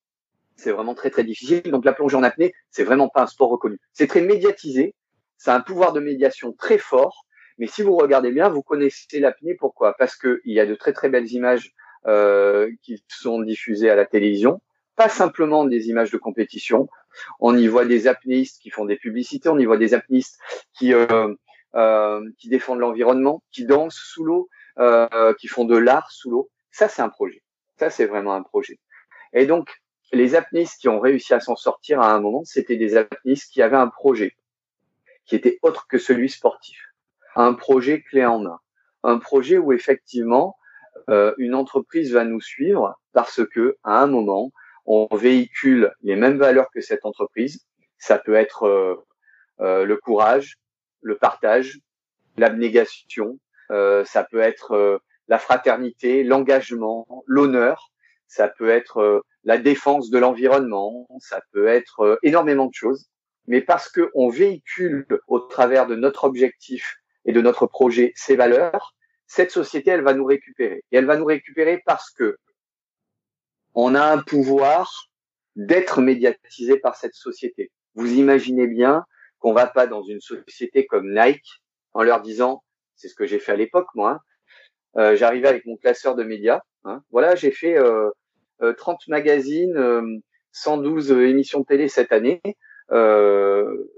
c'est vraiment très très difficile. Donc la plongée en apnée, c'est vraiment pas un sport reconnu. C'est très médiatisé, ça a un pouvoir de médiation très fort. Mais si vous regardez bien, vous connaissez l'apnée. Pourquoi? Parce qu'il y a de très très belles images euh, qui sont diffusées à la télévision, pas simplement des images de compétition. On y voit des apnéistes qui font des publicités, on y voit des apnéistes qui euh, euh, qui défendent l'environnement, qui dansent sous l'eau, euh, qui font de l'art sous l'eau. Ça, c'est un projet. Ça, c'est vraiment un projet. Et donc, les apnéistes qui ont réussi à s'en sortir à un moment, c'était des apnéistes qui avaient un projet qui était autre que celui sportif, un projet clé en main, un projet où effectivement euh, une entreprise va nous suivre parce que à un moment on véhicule les mêmes valeurs que cette entreprise. Ça peut être euh, euh, le courage, le partage, l'abnégation, ça peut être la fraternité, l'engagement, l'honneur, ça peut être la défense de l'environnement, ça peut être énormément de choses mais parce qu'on véhicule au travers de notre objectif et de notre projet ces valeurs, cette société, elle va nous récupérer. Et elle va nous récupérer parce que on a un pouvoir d'être médiatisé par cette société. Vous imaginez bien qu'on va pas dans une société comme Nike en leur disant, c'est ce que j'ai fait à l'époque, moi, hein, euh, j'arrivais avec mon classeur de médias, hein, voilà, j'ai fait euh, 30 euh, magazines, 112 euh, émissions de télé cette année, euh,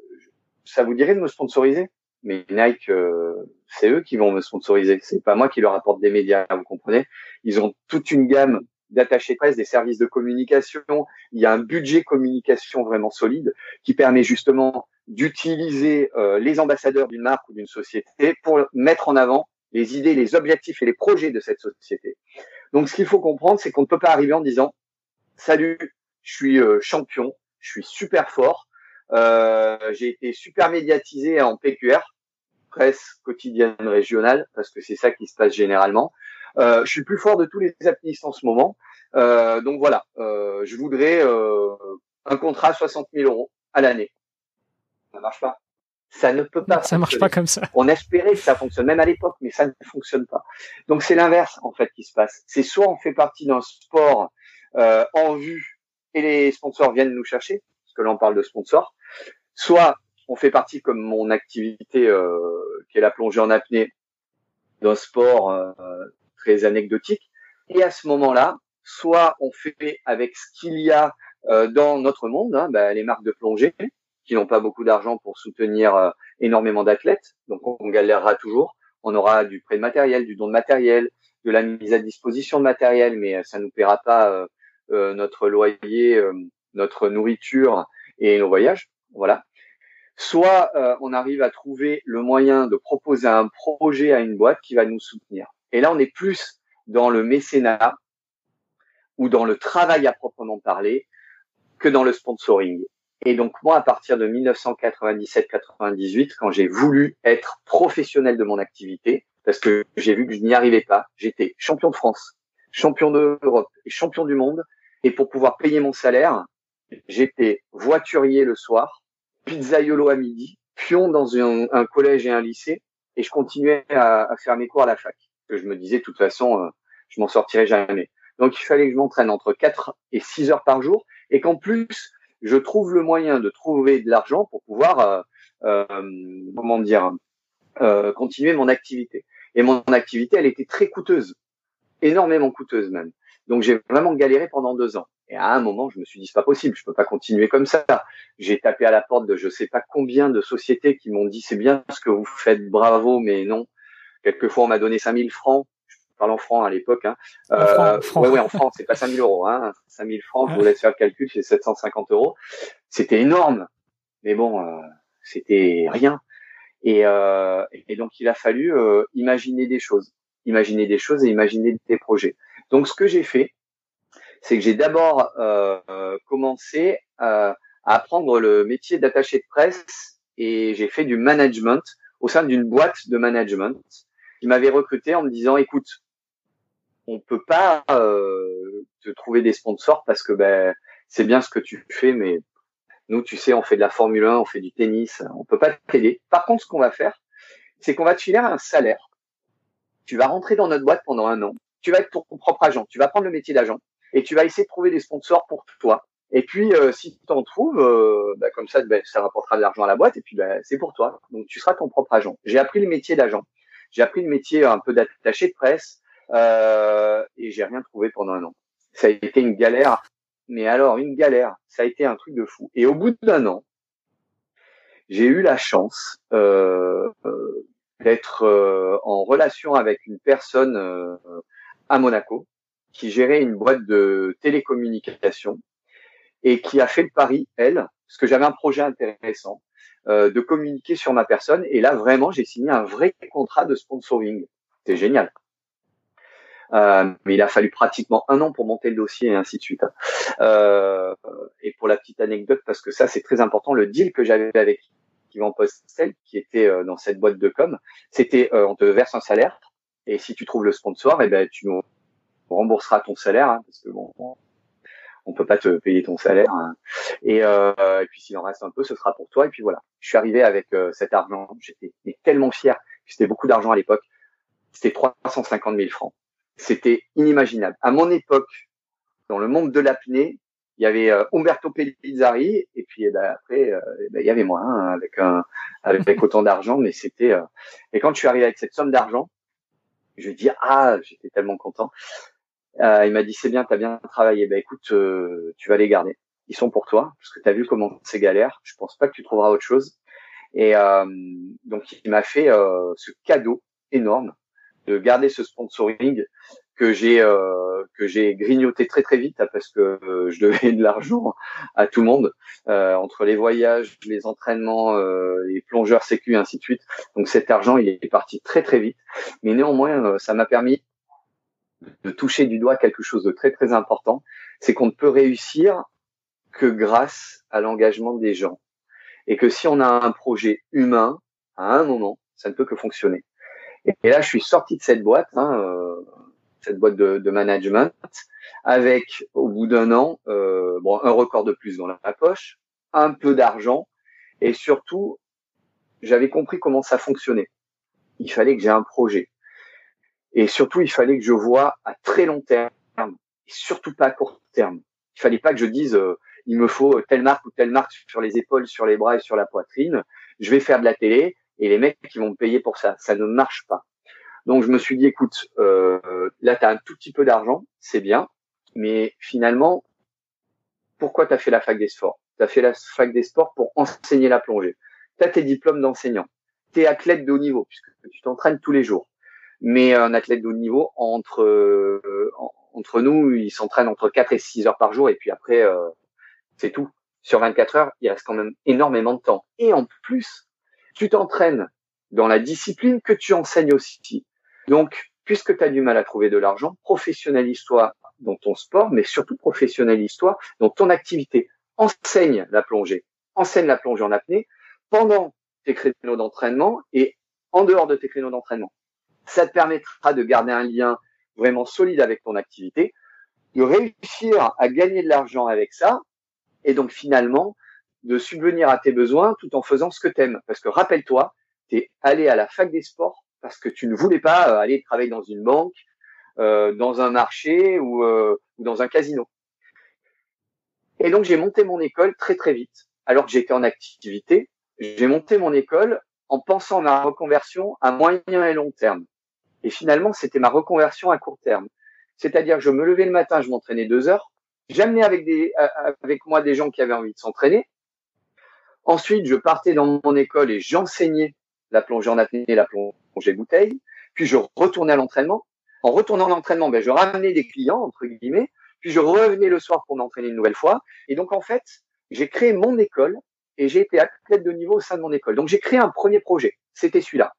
ça vous dirait de me sponsoriser? Mais Nike, euh, c'est eux qui vont me sponsoriser. C'est pas moi qui leur apporte des médias, vous comprenez Ils ont toute une gamme d'attachés presse, des services de communication. Il y a un budget communication vraiment solide qui permet justement d'utiliser euh, les ambassadeurs d'une marque ou d'une société pour mettre en avant les idées, les objectifs et les projets de cette société. Donc, ce qu'il faut comprendre, c'est qu'on ne peut pas arriver en disant "Salut, je suis champion, je suis super fort, euh, j'ai été super médiatisé en PQR, presse quotidienne régionale, parce que c'est ça qui se passe généralement. Euh, je suis plus fort de tous les apnistes en ce moment. Euh, donc voilà, euh, je voudrais euh, un contrat à 60 000 euros à l'année. Ça marche pas. Ça ne peut pas. Ça marche pas comme ça. On espérait que ça fonctionne, même à l'époque, mais ça ne fonctionne pas. Donc c'est l'inverse en fait qui se passe. C'est soit on fait partie d'un sport euh, en vue et les sponsors viennent nous chercher, parce que là on parle de sponsors, soit on fait partie comme mon activité euh, qui est la plongée en apnée d'un sport euh, très anecdotique. Et à ce moment-là soit on fait avec ce qu'il y a euh, dans notre monde hein, bah, les marques de plongée qui n'ont pas beaucoup d'argent pour soutenir énormément d'athlètes. Donc on, galérera toujours. On aura du prêt de matériel du don de matériel de la mise à disposition de matériel mais ça nous paiera pas notre loyer notre nourriture et nos voyages voilà. Soit euh, on arrive à trouver le moyen de proposer un projet à une boîte qui va nous soutenir. Et là, on est plus dans le mécénat ou dans le travail à proprement parler que dans le sponsoring. Et donc moi, à partir de 1997-98, quand j'ai voulu être professionnel de mon activité, parce que j'ai vu que je n'y arrivais pas, j'étais champion de France, champion d'Europe et champion du monde. Et pour pouvoir payer mon salaire, j'étais voiturier le soir, pizzaiolo à midi, pion dans un, collège et un lycée, et je continuais à, faire mes cours à la fac. Que je me disais, de toute façon, euh, je m'en sortirais jamais. Donc il fallait que je m'entraîne entre 4 et 6 heures par jour, et qu'en plus, je trouve le moyen de trouver de l'argent pour pouvoir, euh, euh, comment dire, continuer mon activité. Et mon activité, elle était très coûteuse, énormément coûteuse même. Donc j'ai vraiment galéré pendant deux ans. Et à un moment, je me suis dit, c'est pas possible, je peux pas continuer comme ça. J'ai tapé à la porte de je sais pas combien de sociétés qui m'ont dit, c'est bien ce que vous faites, bravo, mais non. Quelquefois, on m'a donné 5000 francs. Je parle en francs à l'époque. Hein. Euh, Ouais, ouais, en francs, c'est pas 5000 euros. Hein. 5000 francs, je vous laisse faire le calcul, c'est 750 euros. C'était énorme. Mais bon, euh, c'était rien. Et, euh, et donc, il a fallu euh, imaginer des choses. Imaginer des choses et imaginer des projets. Donc, ce que j'ai fait, c'est que j'ai d'abord euh, commencé euh, à apprendre le métier d'attaché de presse et j'ai fait du management au sein d'une boîte de management qui m'avait recruté en me disant écoute on peut pas euh, te trouver des sponsors parce que ben c'est bien ce que tu fais mais nous tu sais on fait de la Formule 1 on fait du tennis on peut pas t'aider. Par contre ce qu'on va faire c'est qu'on va te filer un salaire. Tu vas rentrer dans notre boîte pendant un an. Tu vas être ton propre agent. Tu vas prendre le métier d'agent et tu vas essayer de trouver des sponsors pour toi. Et puis, euh, si tu en trouves, euh, bah, comme ça, bah, ça rapportera de l'argent à la boîte et puis bah, c'est pour toi. Donc, tu seras ton propre agent. J'ai appris le métier d'agent. J'ai appris le métier un peu d'attaché de presse. euh, et j'ai rien trouvé pendant un an. Ça a été une galère, mais alors une galère, ça a été un truc de fou. Et au bout d'un an, j'ai eu la chance euh, d'être en relation avec une personne à Monaco qui gérait une boîte de télécommunications et qui a fait le pari, elle, parce que j'avais un projet intéressant, euh, de communiquer sur ma personne. Et là, vraiment, j'ai signé un vrai contrat de sponsoring. C'était génial. Euh, mais il a fallu pratiquement un an pour monter le dossier et ainsi de suite. Euh, et pour la petite anecdote, parce que ça c'est très important, le deal que j'avais avec Yvan Postel, qui était euh, dans cette boîte de com, c'était euh, on te verse un salaire et si tu trouves le sponsor, eh ben tu nous rembourseras ton salaire hein, parce que bon, on peut pas te payer ton salaire. Hein. Et, euh, et, puis s'il en reste un peu, ce sera pour toi. Et puis voilà, je suis arrivé avec euh, cet argent. J'étais tellement fier. C'était beaucoup d'argent à l'époque. C'était 350 000 francs. C'était inimaginable. À mon époque, dans le monde de l'apnée, il y avait euh, Umberto Pellizzari et puis eh ben, après eh ben, il y avait moi hein, avec un avec autant d'argent. Mais c'était et quand je suis arrivé avec cette somme d'argent, je dis ah j'étais tellement content. Euh, il m'a dit c'est bien, t'as bien travaillé. Ben écoute, euh, tu vas les garder. Ils sont pour toi parce que t'as vu comment c'est galère. Je pense pas que tu trouveras autre chose. Et euh, donc il m'a fait euh, ce cadeau énorme de garder ce sponsoring que j'ai euh, que j'ai grignoté très très vite hein, parce que je devais de l'argent à tout le monde entre les voyages, les entraînements, les plongeurs sécu ainsi de suite. Donc cet argent il est parti très très vite, mais néanmoins ça m'a permis de toucher du doigt quelque chose de très très important, c'est qu'on ne peut réussir que grâce à l'engagement des gens. Et que si on a un projet humain, à un moment, ça ne peut que fonctionner. Et là, je suis sorti de cette boîte, hein, euh, cette boîte de, management, avec au bout d'un an, euh, bon, un record de plus dans la poche, un peu d'argent, et surtout, j'avais compris comment ça fonctionnait. Il fallait que j'ai un projet. Et surtout, il fallait que je vois à très long terme, et surtout pas à court terme. Il fallait pas que je dise, euh, il me faut telle marque ou telle marque sur les épaules, sur les bras et sur la poitrine. Je vais faire de la télé et les mecs qui vont me payer pour ça, ça ne marche pas. Donc je me suis dit, écoute, euh, là tu as un tout petit peu d'argent, c'est bien, mais finalement, pourquoi tu as fait la fac des sports? Tu as fait la fac des sports pour enseigner la plongée. Tu as tes diplômes d'enseignant. Tu es athlète de haut niveau puisque tu t'entraînes tous les jours mais un athlète de haut niveau entre euh, entre nous, il s'entraîne entre 4 et 6 heures par jour et puis après euh, c'est tout. Sur 24 heures, il reste quand même énormément de temps. Et en plus, tu t'entraînes dans la discipline que tu enseignes aussi. Donc, puisque tu as du mal à trouver de l'argent, professionnalise-toi dans ton sport, mais surtout professionnalise-toi dans ton activité. Enseigne la plongée. Enseigne la plongée en apnée pendant tes créneaux d'entraînement et en dehors de tes créneaux d'entraînement. Ça te permettra de garder un lien vraiment solide avec ton activité, de réussir à gagner de l'argent avec ça, et donc finalement de subvenir à tes besoins tout en faisant ce que tu aimes. Parce que rappelle-toi, tu es allé à la fac des sports parce que tu ne voulais pas euh, aller travailler dans une banque, euh, dans un marché ou, euh, ou dans un casino. Et donc j'ai monté mon école très très vite, alors que j'étais en activité. J'ai monté mon école en pensant à ma reconversion à moyen et long terme. Et finalement, c'était ma reconversion à court terme. C'est-à-dire que je me levais le matin, je m'entraînais deux heures. J'amenais avec des, avec moi des gens qui avaient envie de s'entraîner. Ensuite, je partais dans mon école et j'enseignais la plongée en apnée la plongée bouteille. Puis je retournais à l'entraînement. En retournant à l'entraînement, ben, je ramenais des clients, entre guillemets. Puis je revenais le soir pour m'entraîner une nouvelle fois. Et donc, en fait, j'ai créé mon école et j'ai été athlète de niveau au sein de mon école. Donc, j'ai créé un premier projet. C'était celui-là.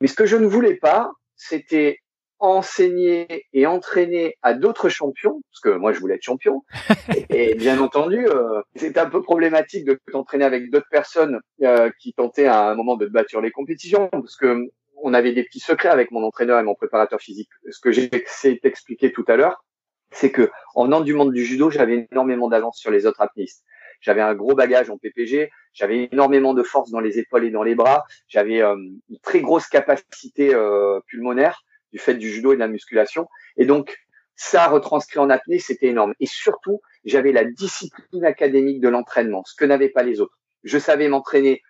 Mais ce que je ne voulais pas, c'était enseigner et entraîner à d'autres champions, parce que moi je voulais être champion. et, bien entendu, euh, c'était un peu problématique de t'entraîner avec d'autres personnes euh, qui tentaient à un moment de te battre sur les compétitions, parce que on avait des petits secrets avec mon entraîneur et mon préparateur physique. Ce que j'ai essayé d'expliquer tout à l'heure, c'est que en venant du monde du judo, j'avais énormément d'avance sur les autres apnéistes. J'avais un gros bagage en PPG, j'avais énormément de force dans les épaules et dans les bras, j'avais euh, une très grosse capacité euh, pulmonaire du fait du judo et de la musculation. Et donc, ça retranscrit en apnée, c'était énorme. Et surtout, j'avais la discipline académique de l'entraînement, ce que n'avaient pas les autres. Je savais m'entraîner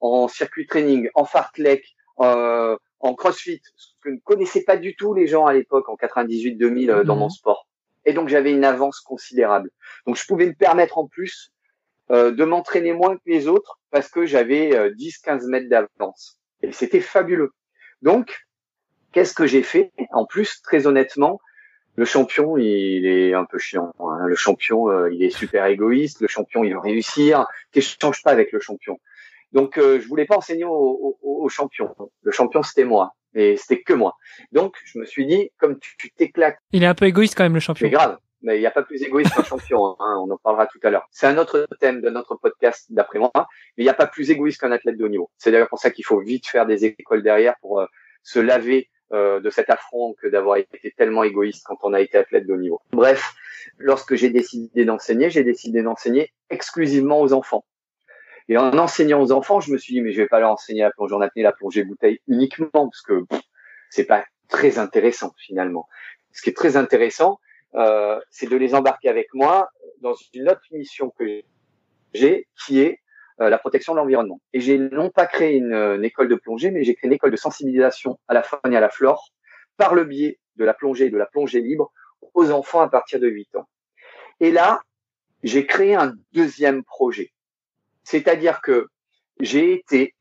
en circuit training, en fartlek, euh, en crossfit, ce que ne connaissaient pas du tout les gens à l'époque, en 98-2000, euh, dans mon mhm. sport. Et donc, j'avais une avance considérable. Donc, je pouvais me permettre en plus euh, de m'entraîner moins que les autres parce que j'avais 10-15 euh, mètres d'avance. Et c'était fabuleux. Donc, qu'est-ce que j'ai fait? En plus, très honnêtement, le champion, il est un peu chiant. Hein. Le champion, euh, il est super égoïste. Le champion, il veut réussir. Tu changes pas avec le champion. Donc, euh, je voulais pas enseigner au, au, champion. Le champion, c'était moi. Et c'était que moi. Donc, je me suis dit, comme tu t'éclates. Il est un peu égoïste quand même, le champion. C'est grave. Mais il n'y a pas plus égoïste qu'un champion. Hein. On en parlera tout à l'heure. C'est un autre thème de notre podcast, d'après moi. Mais il n'y a pas plus égoïste qu'un athlète de haut niveau. C'est d'ailleurs pour ça qu'il faut vite faire des écoles derrière pour euh, se laver euh, de cet affront que d'avoir été tellement égoïste quand on a été athlète de haut niveau. Bref, lorsque j'ai décidé d'enseigner, j'ai décidé d'enseigner exclusivement aux enfants. Et en enseignant aux enfants, je me suis dit mais je vais pas leur enseigner la plongée en apnée, la plongée bouteille uniquement parce que c'est pas très intéressant finalement. Ce qui est très intéressant, euh, c'est de les embarquer avec moi dans une autre mission que j'ai, qui est euh, la protection de l'environnement. Et j'ai non pas créé une, école de plongée, mais j'ai créé une école de sensibilisation à la faune et à la flore par le biais de la plongée et de la plongée libre aux enfants à partir de 8 ans. Et là, j'ai créé un deuxième projet. C'est-à-dire que j'ai été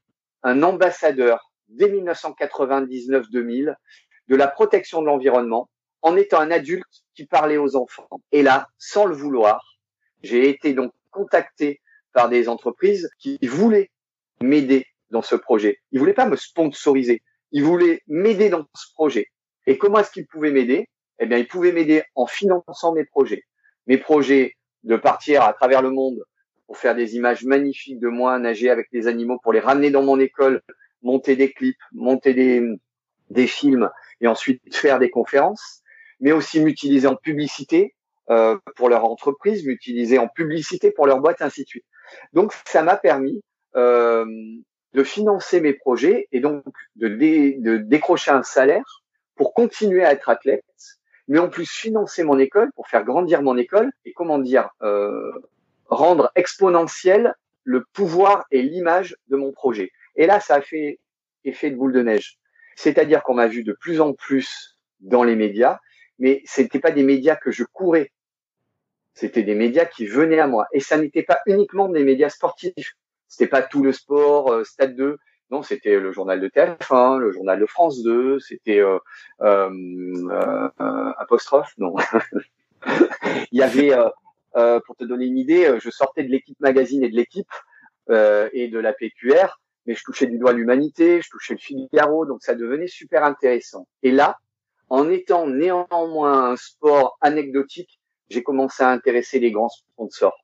un ambassadeur dès 1999-2000 de la protection de l'environnement en étant un adulte qui parlait aux enfants. Et là, sans le vouloir, j'ai été donc contacté par des entreprises qui voulaient m'aider dans ce projet. Ils voulaient pas me sponsoriser. Ils voulaient m'aider dans ce projet. Et comment est-ce qu'ils pouvaient m'aider? Eh bien, ils pouvaient m'aider en finançant mes projets. Mes projets de partir à travers le monde pour faire des images magnifiques de moi nager avec des animaux, pour les ramener dans mon école, monter des clips, monter des, des films et ensuite faire des conférences, mais aussi m'utiliser en publicité euh, pour leur entreprise, m'utiliser en publicité pour leur boîte, ainsi de suite. Donc, ça m'a permis euh, de financer mes projets et donc de, décrocher un salaire pour continuer à être athlète, mais en plus financer mon école pour faire grandir mon école et comment dire euh, rendre exponentiel le pouvoir et l'image de mon projet. Et là, ça a fait effet de boule de neige. C'est-à-dire qu'on m'a vu de plus en plus dans les médias, mais c'était pas des médias que je courais. C'était des médias qui venaient à moi. Et ça n'était pas uniquement des médias sportifs. C'était pas tout le sport, euh, Stade 2. Non, c'était le journal de TF1, le journal de France 2, c'était euh, euh, euh, apostrophe, non. Il y avait, euh, pour te donner une idée, je sortais de l'équipe magazine et de l'équipe et de la PQR, mais je touchais du doigt l'humanité, je touchais le Figaro, donc ça devenait super intéressant. Et là, en étant néanmoins un sport anecdotique, j'ai commencé à intéresser les grands sponsors.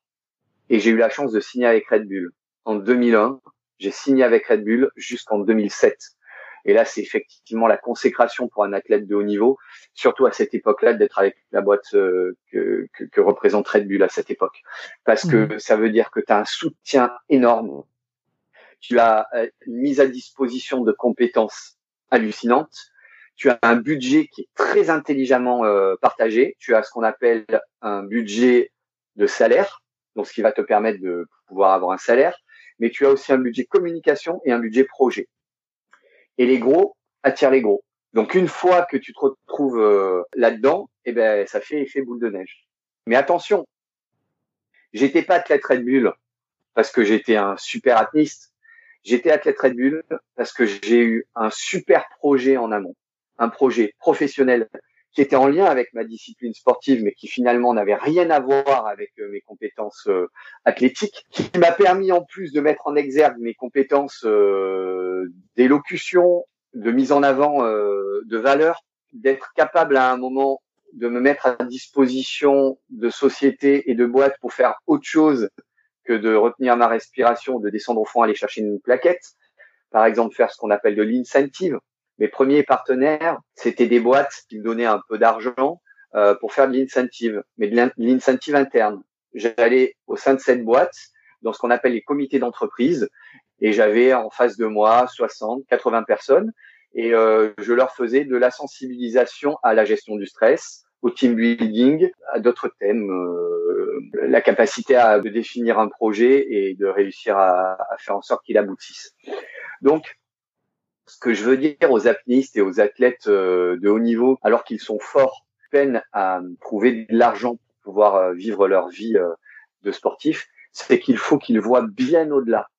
Et j'ai eu la chance de signer avec Red Bull. En 2001, j'ai signé avec Red Bull jusqu'en 2007. Et là, c'est effectivement la consécration pour un athlète de haut niveau, surtout à cette époque-là, d'être avec la boîte euh, que, que, que, représente Red Bull à cette époque. Parce que mmh. ça veut dire que tu as un soutien énorme. Tu as euh, une mise à disposition de compétences hallucinantes tu as un budget qui est très intelligemment euh, partagé. Tu as ce qu'on appelle un budget de salaire, donc ce qui va te permettre de pouvoir avoir un salaire, mais tu as aussi un budget communication et un budget projet. Et les gros attirent les gros. Donc une fois que tu te retrouves euh, là-dedans, eh ben ça fait effet boule de neige. Mais attention, j'étais pas athlète Red Bull parce que j'étais un super athlète. J'étais athlète Red Bull parce que j'ai eu un super projet en amont un projet professionnel qui était en lien avec ma discipline sportive, mais qui finalement n'avait rien à voir avec euh, mes compétences euh, athlétiques, qui m'a permis en plus de mettre en exergue mes compétences euh, d'élocution, de mise en avant de valeurs, d'être capable à un moment de me mettre à disposition de sociétés et de boîtes pour faire autre chose que de retenir ma respiration, de descendre au fond, aller chercher une plaquette. Par exemple, faire ce qu'on appelle de l'incentive, mes premiers partenaires, c'était des boîtes qui me donnaient un peu d'argent euh, pour faire de l'incentive, mais de l'incentive interne. J'allais au sein de cette boîte, dans ce qu'on appelle les comités d'entreprise, et j'avais en face de moi 60, 80 personnes, et euh, je leur faisais de la sensibilisation à la gestion du stress, au team building, à d'autres thèmes, euh, la capacité à définir un projet et de réussir à, à faire en sorte qu'il aboutisse. Donc, Ce que je veux dire aux apnéistes et aux athlètes euh, de haut niveau, alors qu'ils sont forts, peinent à trouver de l'argent pour pouvoir euh, vivre leur vie euh, de sportif, c'est qu'il faut qu'ils voient bien au-delà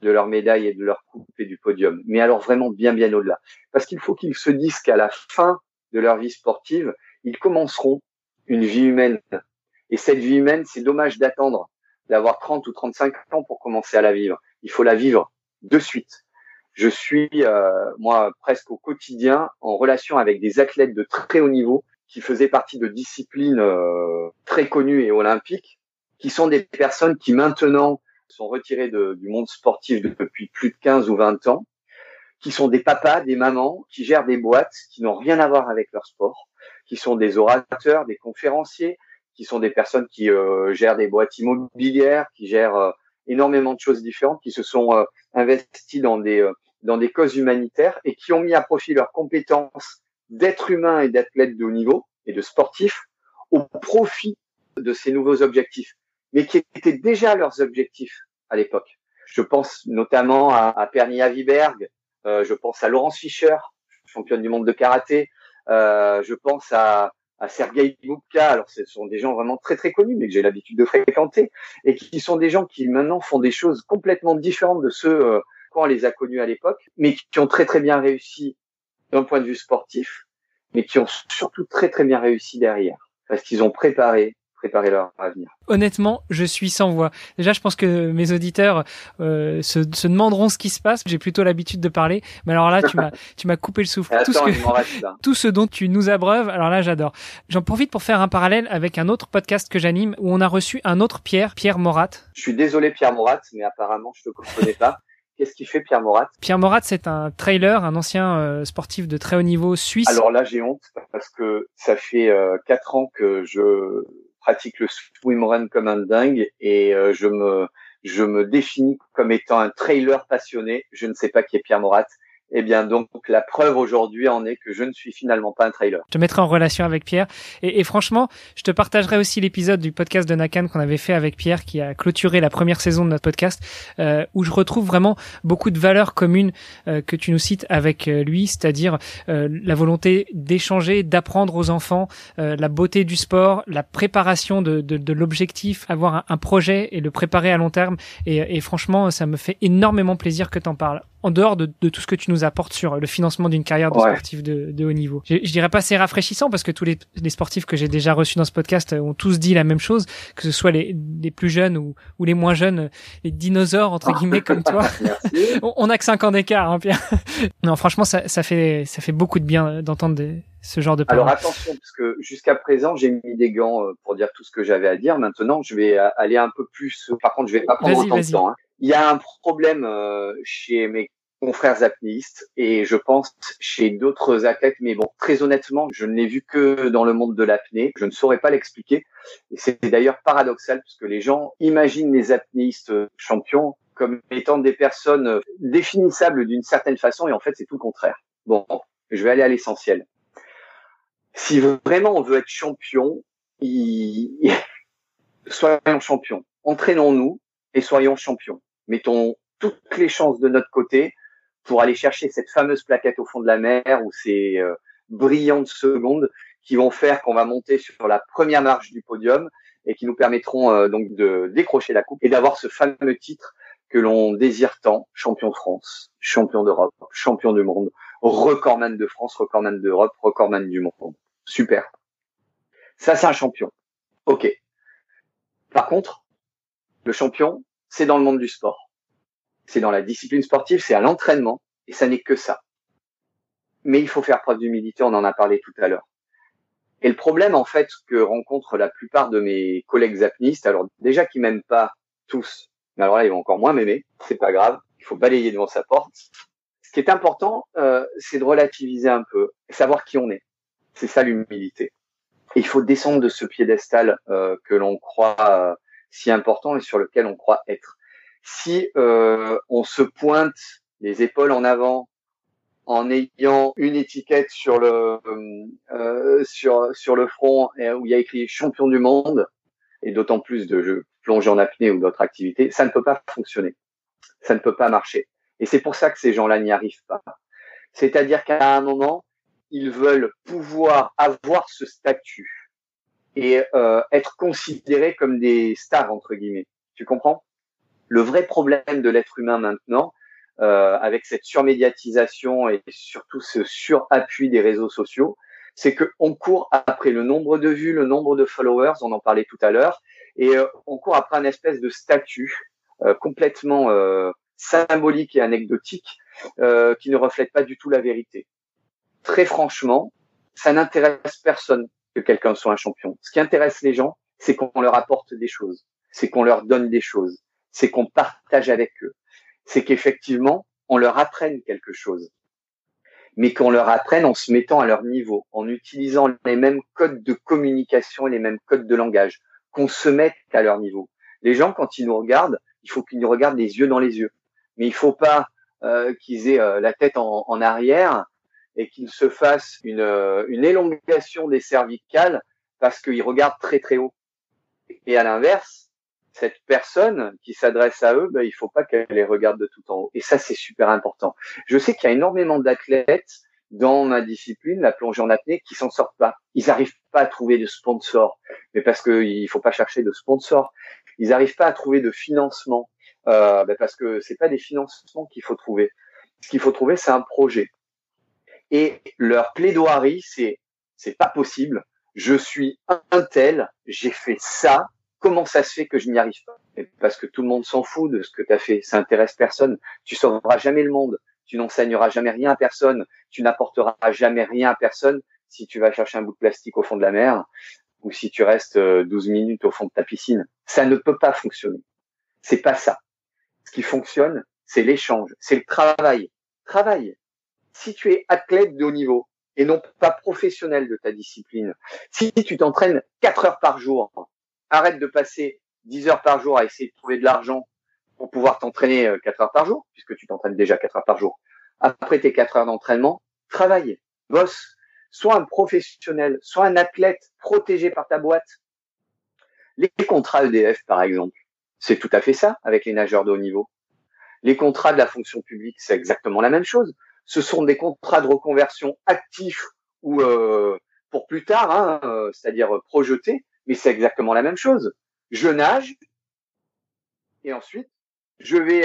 de leur médaille et de leur coupe et du podium. Mais alors vraiment bien, bien au-delà. Parce qu'il faut qu'ils se disent qu'à la fin de leur vie sportive, ils commenceront une vie humaine. Et cette vie humaine, c'est dommage d'attendre d'avoir 30 ou 35 ans pour commencer à la vivre. Il faut la vivre de suite. Je suis, euh, moi, presque au quotidien en relation avec des athlètes de très haut niveau qui faisaient partie de disciplines euh, très connues et olympiques, qui sont des personnes qui maintenant sont retirées de, du monde sportif depuis plus de 15 ou 20 ans, qui sont des papas, des mamans, qui gèrent des boîtes qui n'ont rien à voir avec leur sport, qui sont des orateurs, des conférenciers, qui sont des personnes qui euh, gèrent des boîtes immobilières, qui gèrent euh, énormément de choses différentes, qui se sont euh, investis dans des dans des causes humanitaires et qui ont mis à profit leurs compétences d'être humains et d'athlètes de haut niveau et de sportifs au profit de ces nouveaux objectifs, mais qui étaient déjà leurs objectifs à l'époque. Je pense notamment à, à Pernia Viberg, je pense à Laurence Fischer, championne du monde de karaté, euh, je pense à, à Sergei Bubka. Alors, ce sont des gens vraiment très très connus, mais que j'ai l'habitude de fréquenter, et qui sont des gens qui maintenant font des choses complètement différentes de ceux euh, qu'on les a connus à l'époque, mais qui ont très très bien réussi d'un point de vue sportif, mais qui ont surtout très très bien réussi derrière, parce qu'ils ont préparé préparer leur avenir. Honnêtement, je suis sans voix. Déjà, je pense que mes auditeurs euh, se, se, demanderont ce qui se passe. J'ai plutôt l'habitude de parler, mais alors là, tu m'as tu m'as coupé le souffle. Attends, tout, ce que, tout ce dont tu nous abreuves, alors là, j'adore. J'en profite pour faire un parallèle avec un autre podcast que j'anime où on a reçu un autre Pierre, Pierre Morat. Je suis désolé, Pierre Morat, mais apparemment, je te comprenais pas. Qu'est-ce qu'il fait Pierre Morat? Pierre Morat, c'est un trailer, un ancien euh, sportif de très haut niveau suisse. Alors là, j'ai honte parce que ça fait euh, quatre ans que je pratique le swimrun comme un dingue et euh, je me je me définis comme étant un trailer passionné. Je ne sais pas qui est Pierre Morat. Eh bien, donc, la preuve aujourd'hui en est que je ne suis finalement pas un trailer. Je te mettrai en relation avec Pierre. Et, franchement, je te partagerai aussi l'épisode du podcast de Nakan qu'on avait fait avec Pierre, qui a clôturé la première saison de notre podcast, euh, où je retrouve vraiment beaucoup de valeurs communes euh, que tu nous cites avec euh, lui, c'est-à-dire la volonté d'échanger, d'apprendre aux enfants, la beauté du sport, la préparation de, l'objectif, avoir un, projet et le préparer à long terme. Et, et franchement, ça me fait énormément plaisir que tu en parles en dehors de, de, tout ce que tu nous apportes sur le financement d'une carrière de ouais. sportif de, de, haut niveau. Je, je dirais pas c'est rafraîchissant parce que tous les, les sportifs que j'ai déjà reçus dans ce podcast ont tous dit la même chose, que ce soit les, les plus jeunes ou, ou, les moins jeunes, les dinosaures entre guillemets comme toi. on, on a que 5 ans d'écart, hein, Pierre. non, franchement, ça, ça fait ça fait beaucoup de bien d'entendre ce genre de paroles. Alors attention, parce que jusqu'à présent, j'ai mis des gants euh, pour dire tout ce que j'avais à dire. Maintenant, je vais aller un peu plus. Par contre, je vais pas prendre autant de temps. Hein. Il y a un problème euh, chez mes confrères apnéistes et je pense chez d'autres athlètes, mais bon, très honnêtement, je ne l'ai vu que dans le monde de l'apnée. Je ne saurais pas l'expliquer. Et c'est d'ailleurs paradoxal puisque les gens imaginent les apnéistes champions comme étant des personnes définissables d'une certaine façon et en fait, c'est tout le contraire. Bon, je vais aller à l'essentiel. Si vraiment on veut être champion, soyons champions. Entraînons-nous et soyons champions mettons toutes les chances de notre côté pour aller chercher cette fameuse plaquette au fond de la mer ou ces euh, brillantes secondes qui vont faire qu'on va monter sur la première marche du podium et qui nous permettront euh, donc de décrocher la coupe et d'avoir ce fameux titre que l'on désire tant, champion de France, champion d'Europe, champion du monde, recordman de France, recordman d'Europe, recordman du monde. Super. Ça, c'est un champion. OK. Par contre, le champion, c'est dans le monde du sport. C'est dans la discipline sportive, c'est à l'entraînement, et ça n'est que ça. Mais il faut faire preuve d'humilité, on en a parlé tout à l'heure. Et le problème, en fait, que rencontrent la plupart de mes collègues apnistes, alors déjà qu'ils m'aiment pas tous, mais alors là, ils vont encore moins m'aimer, c'est pas grave, il faut balayer devant sa porte. Ce qui est important, euh, c'est de relativiser un peu, savoir qui on est. C'est ça l'humilité. il faut descendre de ce piédestal euh, que l'on croit euh, si important et sur lequel on croit être. Si euh, on se pointe les épaules en avant en ayant une étiquette sur le euh, sur sur le front où il y a écrit champion du monde et d'autant plus de jeux plongée en apnée ou d'autres activités, ça ne peut pas fonctionner. Ça ne peut pas marcher. Et c'est pour ça que ces gens-là n'y arrivent pas. C'est-à-dire qu'à un moment, ils veulent pouvoir avoir ce statut et euh, être considérés comme des stars entre guillemets. Tu comprends? Le vrai problème de l'être humain maintenant, euh, avec cette surmédiatisation et surtout ce surappui des réseaux sociaux, c'est qu'on court après le nombre de vues, le nombre de followers, on en parlait tout à l'heure, et euh, on court après un espèce de statut euh, complètement euh, symbolique et anecdotique qui ne reflète pas du tout la vérité. Très franchement, ça n'intéresse personne que quelqu'un soit un champion. Ce qui intéresse les gens, c'est qu'on leur apporte des choses, c'est qu'on leur donne des choses, c'est qu'on partage avec eux, c'est qu'effectivement, on leur apprenne quelque chose mais qu'on leur apprenne en se mettant à leur niveau, en utilisant les mêmes codes de communication et les mêmes codes de langage, qu'on se mette à leur niveau. Les gens, quand ils nous regardent, il faut qu'ils nous regardent les yeux dans les yeux. Mais il faut pas euh, qu'ils aient euh, la tête en arrière et qu'ils se fassent une, euh, une élongation des cervicales parce qu'ils regardent très très haut. Et à l'inverse, cette personne qui s'adresse à eux, ben, il faut pas qu'elle les regarde de tout en haut. Et ça, c'est super important. Je sais qu'il y a énormément d'athlètes dans ma discipline, la plongée en apnée, qui s'en sortent pas. Ils n'arrivent pas à trouver de sponsors, mais parce qu'il faut pas chercher de sponsors. Ils n'arrivent pas à trouver de financement, euh, ben parce que c'est pas des financements qu'il faut trouver. Ce qu'il faut trouver, c'est un projet. Et leur plaidoirie, c'est c'est pas possible. Je suis un tel, j'ai fait ça, comment ça se fait que je n'y arrive pas? Parce que tout le monde s'en fout de ce que tu as fait, ça intéresse personne. Tu sauveras jamais le monde, tu n'enseigneras jamais rien à personne, tu n'apporteras jamais rien à personne si tu vas chercher un bout de plastique au fond de la mer ou si tu restes 12 euh, minutes au fond de ta piscine. Ça ne peut pas fonctionner. C'est pas ça. Ce qui fonctionne, c'est l'échange, c'est le travail. Travail. Si tu es athlète de haut niveau et non pas professionnel de ta discipline, si tu t'entraînes 4 heures par jour, arrête de passer 10 heures par jour à essayer de trouver de l'argent pour pouvoir t'entraîner 4 euh, heures par jour, puisque tu t'entraînes déjà 4 heures par jour. Après tes 4 heures d'entraînement, travaille, bosse, sois un professionnel, sois un athlète protégé par ta boîte. Les contrats EDF, par exemple, c'est tout à fait ça avec les nageurs de haut niveau. Les contrats de la fonction publique, c'est exactement la même chose. Ce sont des contrats de reconversion actifs ou euh, pour plus tard, hein, euh, c'est-à-dire projetés, mais c'est exactement la même chose. Je nage et ensuite je vais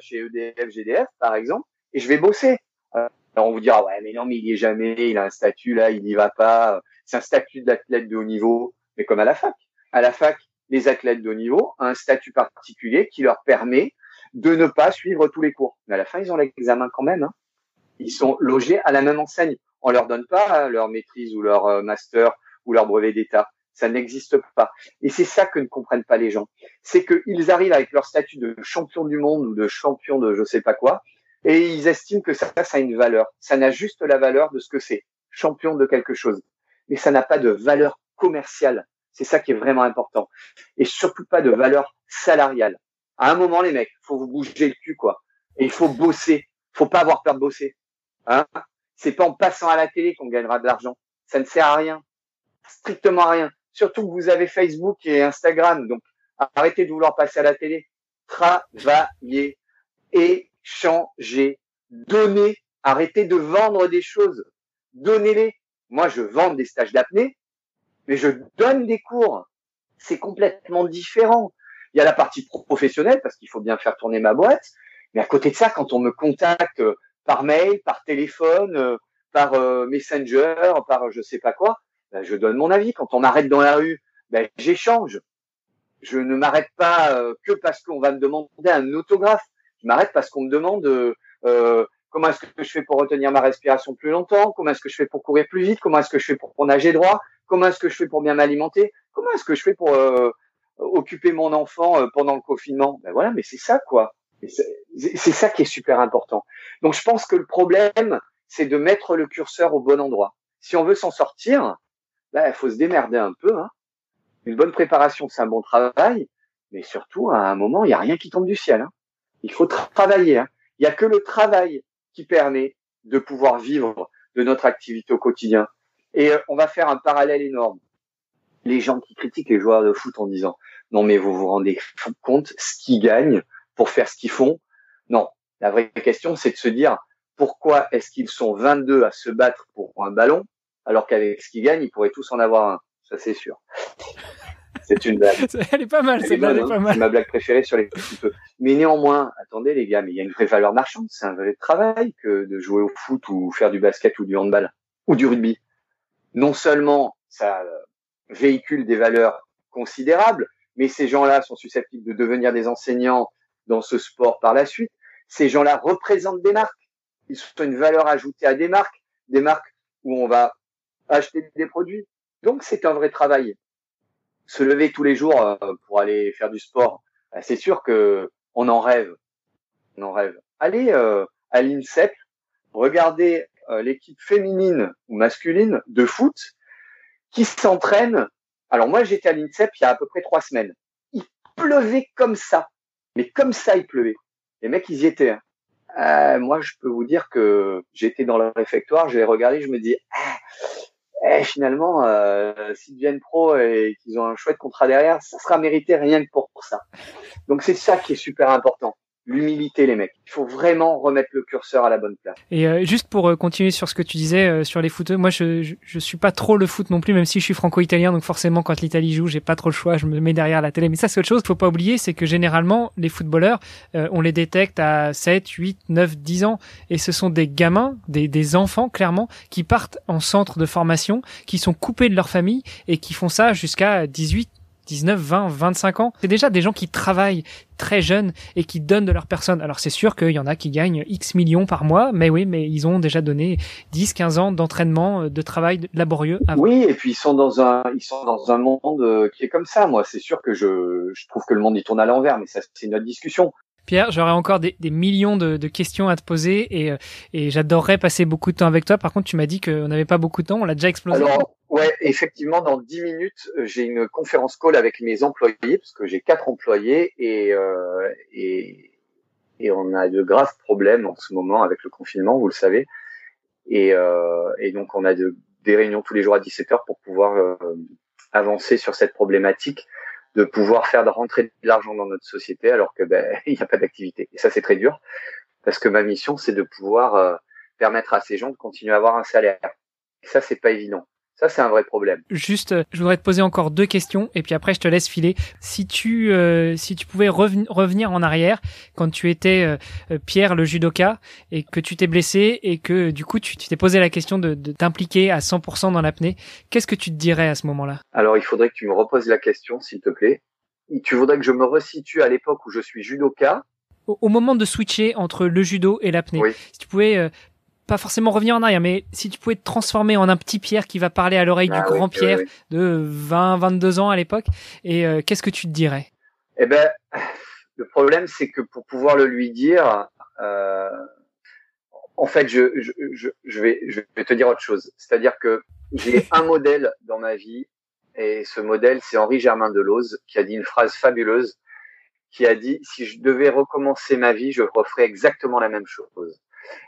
chez EDF, GDF par exemple et je vais bosser. Alors on vous dira ouais mais non mais il y est jamais, il a un statut là, il n'y va pas. C'est un statut d'athlète de haut niveau, mais comme à la fac. À la fac, les athlètes de haut niveau ont un statut particulier qui leur permet de ne pas suivre tous les cours. Mais à la fin, ils ont l'examen quand même. Hein. Ils sont logés à la même enseigne. On leur donne pas leur maîtrise ou leur euh, master ou leur brevet d'état. Ça n'existe pas. Et c'est ça que ne comprennent pas les gens. C'est qu'ils arrivent avec leur statut de champion du monde ou de champion de je sais pas quoi, et ils estiment que ça, ça a une valeur. Ça n'a juste la valeur de ce que c'est, champion de quelque chose. Mais ça n'a pas de valeur commerciale. C'est ça qui est vraiment important. Et surtout pas de valeur salariale. À un moment, les mecs, faut vous bouger le cul, quoi. Et il faut bosser. Faut pas avoir peur de bosser. Hein? C'est pas en passant à la télé qu'on gagnera de l'argent. Ça ne sert à rien. Strictement à rien. Surtout que vous avez Facebook et Instagram. Donc, arrêtez de vouloir passer à la télé. Travaillez, échangez, donnez. Arrêtez de vendre des choses. Donnez-les. Moi, je vends des stages d'apnée, mais je donne des cours. C'est complètement différent. Il y a la partie professionnelle parce qu'il faut bien faire tourner ma boîte. Mais à côté de ça, quand on me contacte par mail, par téléphone, euh, par euh, Messenger, par je sais pas quoi, ben, je donne mon avis. Quand on m'arrête dans la rue, ben, j'échange. Je ne m'arrête pas euh, que parce qu'on va me demander un autographe. Je m'arrête parce qu'on me demande comment est-ce que je fais pour retenir ma respiration plus longtemps, comment est-ce que je fais pour courir plus vite, comment est-ce que je fais pour, nager droit, comment est-ce que je fais pour bien m'alimenter, comment est-ce que je fais pour occuper mon enfant pendant le confinement? Ben voilà, mais c'est ça quoi. C'est ça qui est super important. Donc je pense que le problème, c'est de mettre le curseur au bon endroit. Si on veut s'en sortir, Là, il faut se démerder un peu. Hein. Une bonne préparation, c'est un bon travail, mais surtout, à un moment, il n'y a rien qui tombe du ciel. Hein. Il faut travailler. Hein. Il n'y a que le travail qui permet de pouvoir vivre de notre activité au quotidien. Et euh, on va faire un parallèle énorme. Les gens qui critiquent les joueurs de foot en disant non mais vous vous rendez compte ce qu'ils gagnent pour faire ce qu'ils font. Non, la vraie question c'est de se dire pourquoi est-ce qu'ils sont 22 à se battre pour un ballon alors qu'avec ce qu'ils gagnent, ils pourraient tous en avoir un? Ça, c'est sûr. C'est une blague. Elle est pas mal, c'est pas hein. mal. ma blague préférée sur les footeux. Mais néanmoins, attendez les gars, mais il y a une vraie valeur marchande. C'est un vrai travail que de jouer au foot ou faire du basket ou du handball ou du rugby. Non seulement ça véhicule des valeurs considérables, mais ces gens-là sont susceptibles de devenir des enseignants dans ce sport par la suite. Ces gens-là représentent des marques. Ils sont une valeur ajoutée à des marques, des marques où on va acheter des produits. Donc c'est un vrai travail. Se lever tous les jours euh, pour aller faire du sport, bah, c'est sûr que on en rêve. On en rêve. Allez euh, à l'INSEP, regardez euh, l'équipe féminine ou masculine de foot qui s'entraîne. Alors moi j'étais à l'INSEP il y a à peu près trois semaines. Il pleuvait comme ça, mais comme ça il pleuvait. Les mecs ils y étaient. Hein. Euh, moi, je peux vous dire que j'étais dans le réfectoire, j'ai regardé, je me dis, ah, eh, finalement, euh, s'ils deviennent pro et qu'ils ont un chouette contrat derrière, ça sera mérité rien que pour ça. Donc c'est ça qui est super important l'humilité, les mecs. Il faut vraiment remettre le curseur à la bonne place. Et euh, juste pour euh, continuer sur ce que tu disais euh, sur les footeux, moi je, je, je suis pas trop le foot non plus, même si je suis franco-italien, donc forcément quand l'Italie joue, j'ai pas trop le choix, je me mets derrière la télé. Mais ça c'est autre chose. Faut pas oublier, c'est que généralement les footballeurs, on les détecte à 7, 8, 9, 10 ans, et ce sont des gamins, des, des enfants clairement, qui partent en centre de formation, qui sont coupés de leur famille et qui font ça jusqu'à 18, 19, 20, 25 ans. C'est déjà des gens qui travaillent très jeunes et qui donnent de leur personne. Alors c'est sûr qu'il y en a qui gagnent X millions par mois, mais oui, mais ils ont déjà donné 10, 15 ans d'entraînement, euh, de travail laborieux. Oui, et puis ils sont dans un, ils sont dans un monde euh, qui est comme ça. Moi, c'est sûr que je, je trouve que le monde y tourne à l'envers, mais ça c'est une autre discussion. Pierre, j'aurais encore des, des millions de, de, questions à te poser et, euh, et j'adorerais passer beaucoup de temps avec toi. Par contre, tu m'as dit qu'on n'avait pas beaucoup de temps, on l'a déjà explosé. Alors, ouais, effectivement, dans 10 minutes, euh, j'ai une conférence call avec mes employés, parce que j'ai quatre employés et, euh, et, et on a de graves problèmes en ce moment avec le confinement, vous le savez. Et, euh, et donc, on a de, des réunions tous les jours à 17h pour pouvoir euh, avancer sur cette problématique de pouvoir faire de rentrer de l'argent dans notre société alors que ben il n'y a pas d'activité. Et ça c'est très dur parce que ma mission c'est de pouvoir euh, permettre à ces gens de continuer à avoir un salaire. Et ça c'est pas évident. Ça, c'est un vrai problème. Juste, euh, je voudrais te poser encore deux questions et puis après, je te laisse filer. Si tu, euh, si tu pouvais revenir en arrière quand tu étais euh, Pierre le judoka et que tu t'es blessé et que du coup, tu t'es posé la question de, t'impliquer à 100% dans l'apnée, qu'est-ce que tu te dirais à ce moment-là? Alors, il faudrait que tu me reposes la question, s'il te plaît. Tu voudrais que je me resitue à l'époque où je suis judoka? Au, moment de switcher entre le judo et l'apnée. Si tu pouvais pas forcément revenir en arrière, mais si tu pouvais te transformer en un petit Pierre qui va parler à l'oreille du ah grand Pierre de 20, 22 ans à l'époque, et euh, qu'est-ce que tu te dirais? Eh ben, le problème, c'est que pour pouvoir le lui dire, euh, en fait, je, je, je, je, vais, je vais te dire autre chose. C'est-à-dire que j'ai un modèle dans ma vie, et ce modèle, c'est Henri Germain Delose, qui a dit une phrase fabuleuse, qui a dit, si je devais recommencer ma vie, je referais exactement la même chose.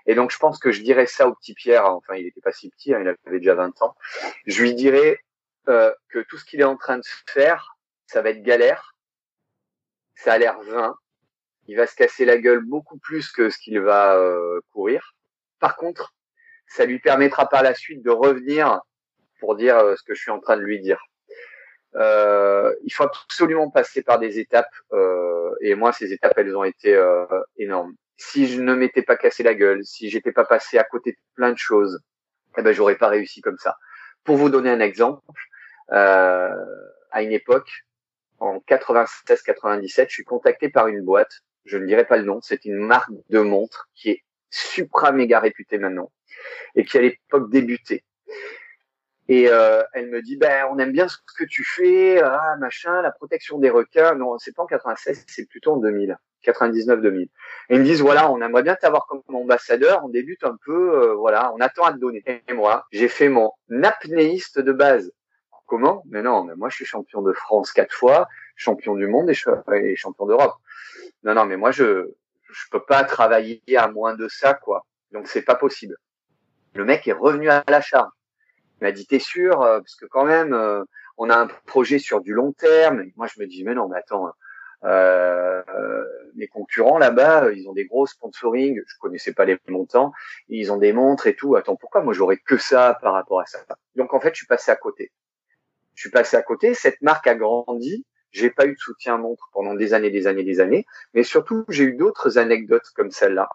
Et donc, je pense que je dirais ça au petit Pierre. Enfin, il n'était pas si petit, hein, il avait déjà 20 ans. Je lui dirais euh, que tout ce qu'il est en train de faire, ça va être galère. Ça a l'air vain. Il va se casser la gueule beaucoup plus que ce qu'il va euh, courir. Par contre, ça lui permettra par la suite de revenir pour dire euh, ce que je suis en train de lui dire. Il faut absolument passer par des étapes, et moi ces étapes elles ont été énormes si je ne m'étais pas cassé la gueule, si j'étais pas passé à côté de plein de choses, eh ben j'aurais pas réussi comme ça. Pour vous donner un exemple, euh, à une époque, en 96-97, je suis contacté par une boîte, je ne dirai pas le nom, c'est une marque de montre qui est supra méga réputée maintenant et qui à l'époque débutait. Et euh, elle me dit, ben, on aime bien ce que tu fais, ah, machin, la protection des requins. Non, c'est pas en 96, c'est plutôt en 2000. 99-2000. Et ils me disent voilà, on aimerait bien t'avoir comme ambassadeur, on débute un peu, euh, voilà, on attend à te donner. Et moi, j'ai fait mon apnéiste de base. Comment? Mais non, mais moi je suis champion de France quatre fois, champion du monde et, champion d'Europe. Non, non, mais moi je je peux pas travailler à moins de ça, quoi. Donc c'est pas possible. Le mec est revenu à la charge. Il m'a dit t'es sûr euh, Parce que quand même, euh, on a un projet sur du long terme. moi je me dis mais non, mais attends. Euh, les concurrents là-bas, ils ont des gros sponsoring. Je connaissais pas les montants. Ils ont des montres et tout. Attends, pourquoi moi j'aurais que ça par rapport à ça? Donc en fait, je suis passé à côté. Je suis passé à côté. Cette marque a grandi. J'ai pas eu de soutien montre pendant des années, des années, des années. Mais surtout, j'ai eu d'autres anecdotes comme celle-là,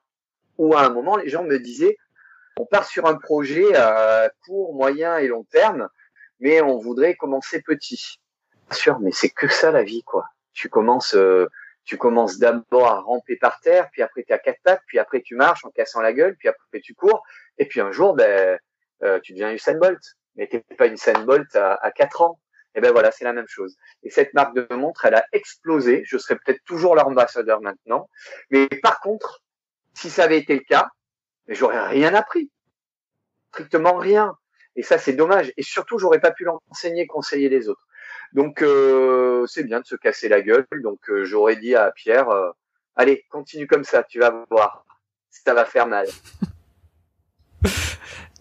où à un moment, les gens me disaient, on part sur un projet à court, moyen et long terme, mais on voudrait commencer petit. Bien sûr, mais c'est que ça la vie, quoi. Tu commences, euh, tu commences d'abord à ramper par terre, puis après tu as quatre pattes, puis après tu marches en cassant la gueule, puis après tu cours, et puis un jour, ben, euh, tu deviens Usain Bolt. Mais t'es pas Usain Bolt à, à 4 ans. Et ben voilà, c'est la même chose. Et cette marque de montre, elle a explosé. Je serais peut-être toujours leur ambassadeur maintenant. Mais par contre, si ça avait été le cas, j'aurais rien appris. Strictement rien. Et ça, c'est dommage. Et surtout, j'aurais pas pu l'enseigner, conseiller les autres. Donc, euh, c'est bien de se casser la gueule. Donc, euh, j'aurais dit à Pierre, euh, allez, continue comme ça, tu vas voir. Ça va faire mal.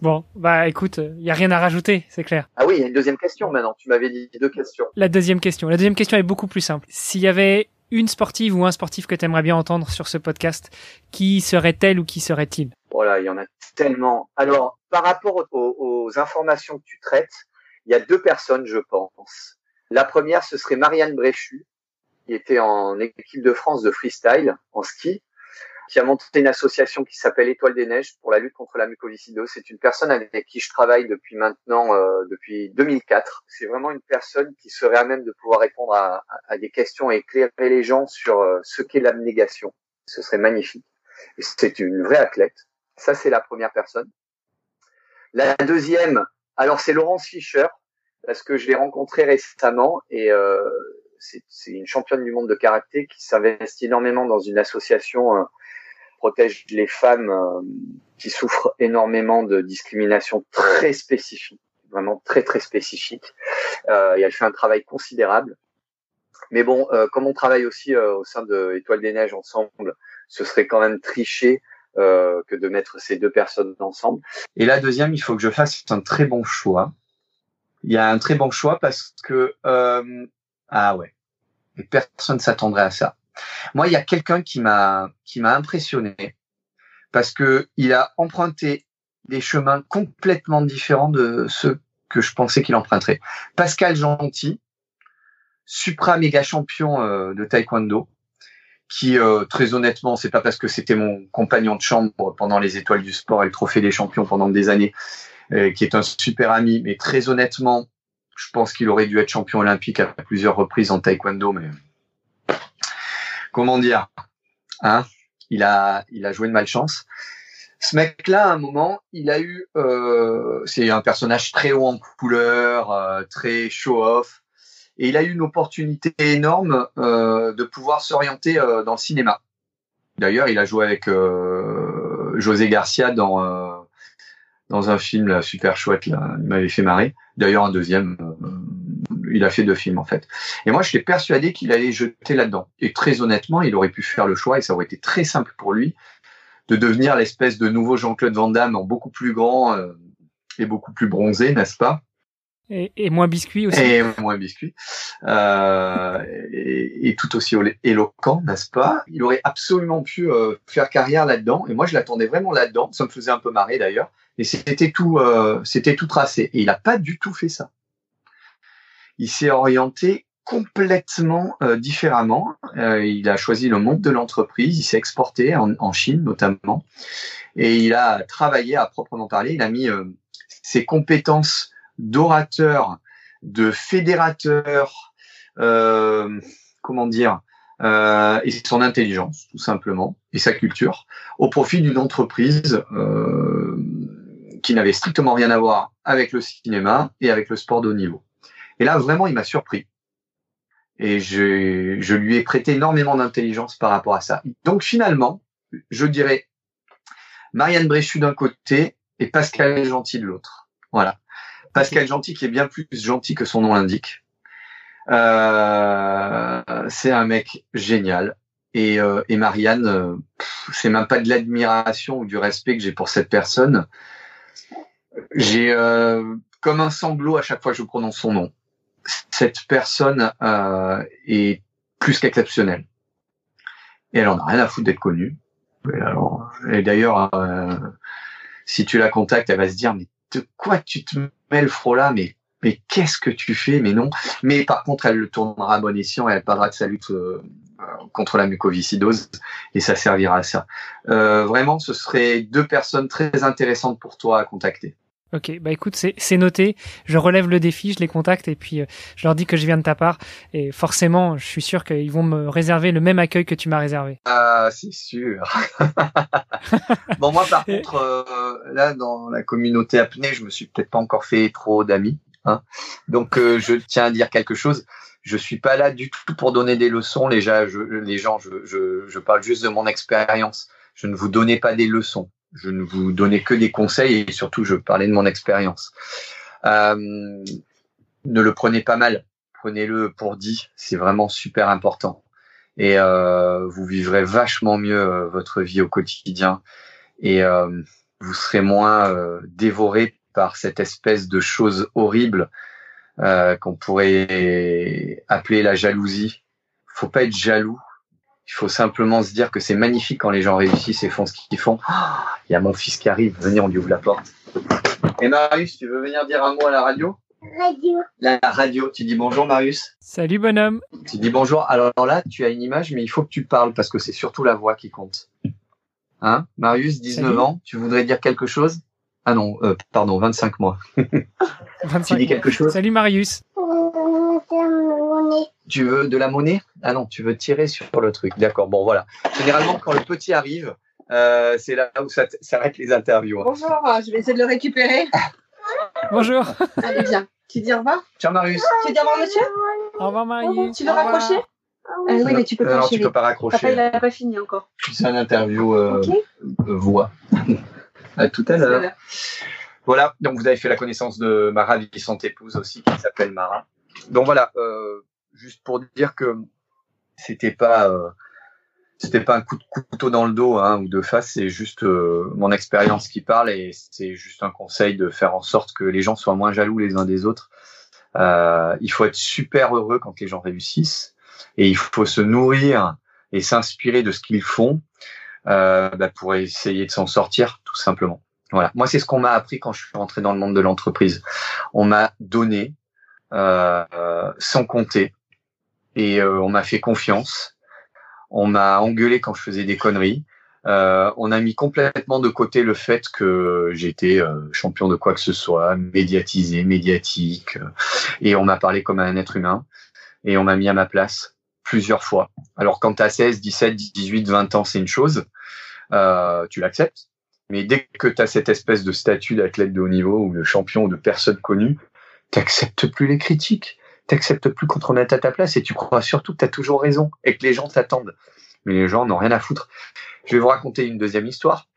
Bon, bah écoute, il y a rien à rajouter, c'est clair. Ah oui, il y a une deuxième question maintenant. Tu m'avais dit deux questions. La deuxième question. La deuxième question est beaucoup plus simple. S'il y avait une sportive ou un sportif que tu aimerais bien entendre sur ce podcast, qui serait-elle ou qui serait-il? Voilà, il y en a tellement. Alors, par rapport aux, aux, informations que tu traites, il y a deux personnes, je pense. La première, ce serait Marianne Bréchu, qui était en équipe de France de freestyle, en ski, qui a monté une association qui s'appelle Étoile des Neiges pour la lutte contre la mucoviscidose. C'est une personne avec qui je travaille depuis maintenant, euh, depuis 2004. C'est vraiment une personne qui serait à même de pouvoir répondre à, à des questions et éclairer les gens sur euh, ce qu'est l'abnégation. Ce serait magnifique. C'est une vraie athlète. Ça, c'est la première personne. La deuxième, alors c'est Laurence Fischer, parce que je l'ai rencontrée récemment et euh, c'est une championne du monde de karaté qui s'investit énormément dans une association euh, protège les femmes euh, qui souffrent énormément de discrimination très spécifique, vraiment très très spécifique. Et elle fait un travail considérable. Mais bon, comme on travaille aussi au sein de Étoile des Neiges ensemble, ce serait quand même tricher euh, que de mettre ces deux personnes ensemble. Et la deuxième, il faut que je fasse un très bon choix. Il y a un très bon choix parce que ah ouais, et personne s'attendrait à ça. Moi, il y a quelqu'un qui m'a qui m'a impressionné parce que il a emprunté des chemins complètement différents de ceux que je pensais qu'il emprunterait. Pascal Gentil, supra méga champion euh, de taekwondo, qui euh, très honnêtement, c'est pas parce que c'était mon compagnon de chambre pendant les étoiles du sport et le trophée des champions pendant des années, euh, qui est un super ami, mais très honnêtement, je pense qu'il aurait dû être champion olympique à plusieurs reprises en taekwondo, mais comment dire, hein, il a, il a joué de malchance. Ce mec-là, à un moment, il a eu, euh, c'est un personnage très haut en couleur, très show-off, et il a eu une opportunité énorme euh, de pouvoir s'orienter euh, dans le cinéma. D'ailleurs, il a joué avec euh, José Garcia dans dans un film super chouette, là, il m'avait fait marrer. D'ailleurs, un deuxième il a fait deux films en fait. Et moi, je suis persuadé qu'il allait jeter là-dedans. Et très honnêtement, il aurait pu faire le choix et ça aurait été très simple pour lui de devenir l'espèce de nouveau Jean-Claude Van Damme beaucoup plus grand et beaucoup plus bronzé, n'est-ce pas? Et, moins biscuit aussi. Et moins biscuit. Euh, et, tout aussi éloquent, n'est-ce pas? Il aurait absolument pu euh, faire carrière là-dedans. Et moi, je l'attendais vraiment là-dedans. Ça me faisait un peu marrer d'ailleurs. Et c'était tout, euh, c'était tout tracé. Et il n'a pas du tout fait ça il s'est orienté complètement différemment. Il a choisi le monde de l'entreprise, il s'est exporté en, Chine notamment, et il a travaillé à proprement parler. Il a mis ses compétences d'orateur, de fédérateur, euh, comment dire, euh, et son intelligence tout simplement, et sa culture, au profit d'une entreprise qui n'avait strictement rien à voir avec le cinéma et avec le sport de haut niveau. Et là, vraiment, il m'a surpris. Et je, je lui ai prêté énormément d'intelligence par rapport à ça. Donc finalement, je dirais Marianne Bréchu d'un côté et Pascal Gentil de l'autre. Voilà. Pascal Gentil qui est bien plus gentil que son nom l'indique. Euh, c'est un mec génial. Et, euh, et Marianne, euh, c'est même pas de l'admiration ou du respect que j'ai pour cette personne. J'ai euh, comme un sanglot à chaque fois que je prononce son nom cette personne euh, est plus qu'exceptionnelle. Et elle en a rien à foutre d'être connue. Et, d'ailleurs, euh, si tu la contactes, elle va se dire de quoi tu te mets le frôle Mais mais qu'est-ce que tu fais? Mais non. Mais par contre, elle le tournera à bon escient et elle parlera de sa lutte euh, contre la mucoviscidose et ça servira à ça. Euh, vraiment, ce serait deux personnes très intéressantes pour toi à contacter. Ok, bah écoute, c'est noté. Je relève le défi, je les contacte et puis euh, je leur dis que je viens de ta part. Et forcément, je suis sûr qu'ils vont me réserver le même accueil que tu m'as réservé. Ah, c'est sûr. bon, moi, par contre, euh, là, dans la communauté apnée, je me suis peut-être pas encore fait trop d'amis. Hein. Donc, euh, je tiens à dire quelque chose. Je suis pas là du tout pour donner des leçons. Les gens, je, les gens, je, je, je parle juste de mon expérience. Je ne vous donnais pas des leçons je ne vous donnais que des conseils et surtout je parlais de mon expérience. Euh, ne le prenez pas mal, prenez-le pour dit, c'est vraiment super important. Et euh, vous vivrez vachement mieux euh, votre vie au quotidien et vous serez moins dévoré par cette espèce de chose horrible qu'on pourrait appeler la jalousie. Faut pas être jaloux, il faut simplement se dire que c'est magnifique quand les gens réussissent et font ce qu'ils font. Il y a mon fils qui arrive, venez, on lui ouvre la porte. Et Marius, tu veux venir dire un mot à la radio? Radio. La radio, tu dis bonjour Marius. Salut bonhomme. Tu dis bonjour. Alors là, tu as une image, mais il faut que tu parles parce que c'est surtout la voix qui compte. Hein? Marius, 19 ans, tu voudrais dire quelque chose? Ah non, euh, pardon, 25 mois. 25 tu dis quelque chose? Salut Marius. Tu veux de la monnaie? Ah non, tu veux tirer sur le truc. D'accord, bon voilà. Généralement, quand le petit arrive, euh, c'est là où ça s'arrête les interviews. Bonjour, je vais essayer de le récupérer. Bonjour. Allez, viens. Tu dis au revoir Tiens, Marius. Tu dis au revoir, monsieur? Au revoir, Marius. Tu veux raccrocher ah oui, mais tu peux pas. Non, tu peux pas raccrocher. Papa, il n'a pas fini encore. C'est un interview euh, voix. à tout à l'heure. Voilà, donc vous avez fait la connaissance de ma ravissante épouse aussi, qui s'appelle Mara. Donc voilà, euh, juste pour dire que c'était pas euh, c'était pas un coup de couteau dans le dos hein, ou de face, c'est juste euh, mon expérience qui parle et c'est juste un conseil de faire en sorte que les gens soient moins jaloux les uns des autres. Euh, il faut être super heureux quand les gens réussissent et il faut se nourrir et s'inspirer de ce qu'ils font bah, pour essayer de s'en sortir tout simplement. Voilà. Moi, c'est ce qu'on m'a appris quand je suis rentré dans le monde de l'entreprise. On m'a donné sans compter et euh, on m'a fait confiance. On m'a engueulé quand je faisais des conneries. Euh, on a mis complètement de côté le fait que j'étais euh, champion de quoi que ce soit, médiatisé, médiatique, euh, et on m'a parlé comme un être humain, et on m'a mis à ma place plusieurs fois. Alors quand tu as 16, 17, 18, 20 ans, c'est une chose, tu l'acceptes, mais dès que tu as cette espèce de statut d'athlète de haut niveau ou de champion ou de personne connue, tu plus les critiques t'acceptes plus qu'on te remette à ta place et tu crois surtout que tu as toujours raison et que les gens t'attendent. Mais les gens n'ont rien à foutre. Je vais vous raconter une deuxième histoire.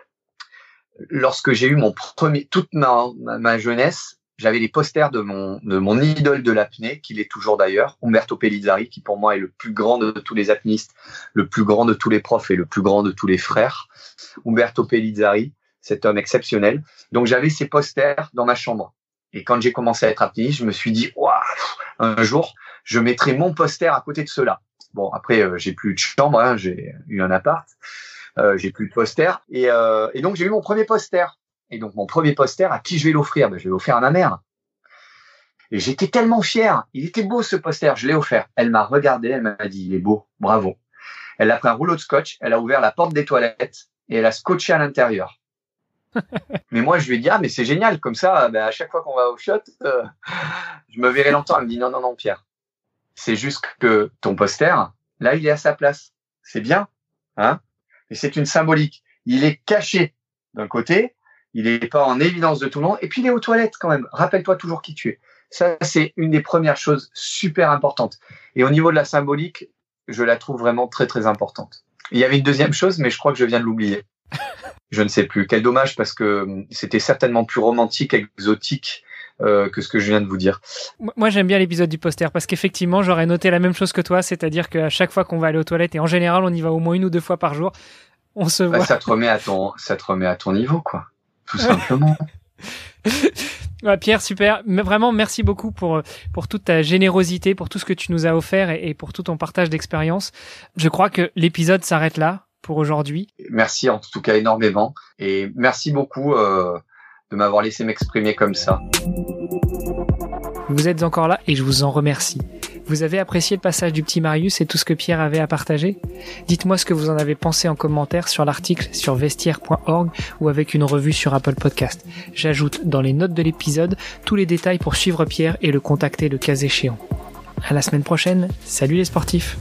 Lorsque j'ai eu mon premier, toute ma, ma, jeunesse, j'avais les posters de mon, de mon idole de l'apnée, qu'il est toujours d'ailleurs, Umberto Pellizzari, qui pour moi est le plus grand de tous les apnistes, le plus grand de tous les profs et le plus grand de tous les frères. Umberto Pellizzari, cet homme exceptionnel. Donc j'avais ces posters dans ma chambre. Et quand j'ai commencé à être apnéiste, je me suis dit, waouh, un jour, je mettrai mon poster à côté de cela. Bon, après, euh, j'ai plus de chambre, hein, j'ai eu un appart, euh, j'ai plus de poster, et, euh, et donc j'ai eu mon premier poster. Et donc mon premier poster, à qui je vais l'offrir? Ben, Je vais l'offrir à ma mère. Et j'étais tellement fier. Il était beau ce poster, je l'ai offert. Elle m'a regardé, elle m'a dit, il est beau, bravo. Elle a pris un rouleau de scotch, elle a ouvert la porte des toilettes et elle a scotché à l'intérieur. mais moi, je lui ai dit, ah, mais c'est génial, comme ça, ben, à chaque fois qu'on va au shot, euh, je me verrai longtemps. Elle me dit, non, non, non, Pierre, c'est juste que ton poster, là, il est à sa place. C'est bien, hein, mais c'est une symbolique. Il est caché d'un côté, il n'est pas en évidence de tout le monde, et puis il est aux toilettes quand même. Rappelle-toi toujours qui tu es. Ça, c'est une des premières choses super importantes. Et au niveau de la symbolique, je la trouve vraiment très, très importante. Il y avait une deuxième chose, mais je crois que je viens de l'oublier je ne sais plus. Quel dommage parce que hum, c'était certainement plus romantique, exotique euh, que ce que je viens de vous dire. Moi, j'aime bien l'épisode du poster parce qu'effectivement, j'aurais noté la même chose que toi, c'est-à-dire qu'à chaque fois qu'on va aller aux toilettes et en général, on y va au moins une ou deux fois par jour, on se bah, voit. ça te remet à ton, ça te remet à ton niveau, quoi, tout simplement. Pierre, super. Mais vraiment, merci beaucoup pour pour toute ta générosité, pour tout ce que tu nous as offert et, pour tout ton partage d'expérience. Je crois que l'épisode s'arrête là pour aujourd'hui. Merci en tout cas énormément et merci beaucoup euh, de m'avoir laissé m'exprimer comme ça. Vous êtes encore là et je vous en remercie. Vous avez apprécié le passage du petit Marius et tout ce que Pierre avait à partager? Dites-moi ce que vous en avez pensé en commentaire sur l'article sur vestiaire.org ou avec une revue sur Apple Podcast. J'ajoute dans les notes de l'épisode tous les détails pour suivre Pierre et le contacter le cas échéant. À la semaine prochaine. Salut les sportifs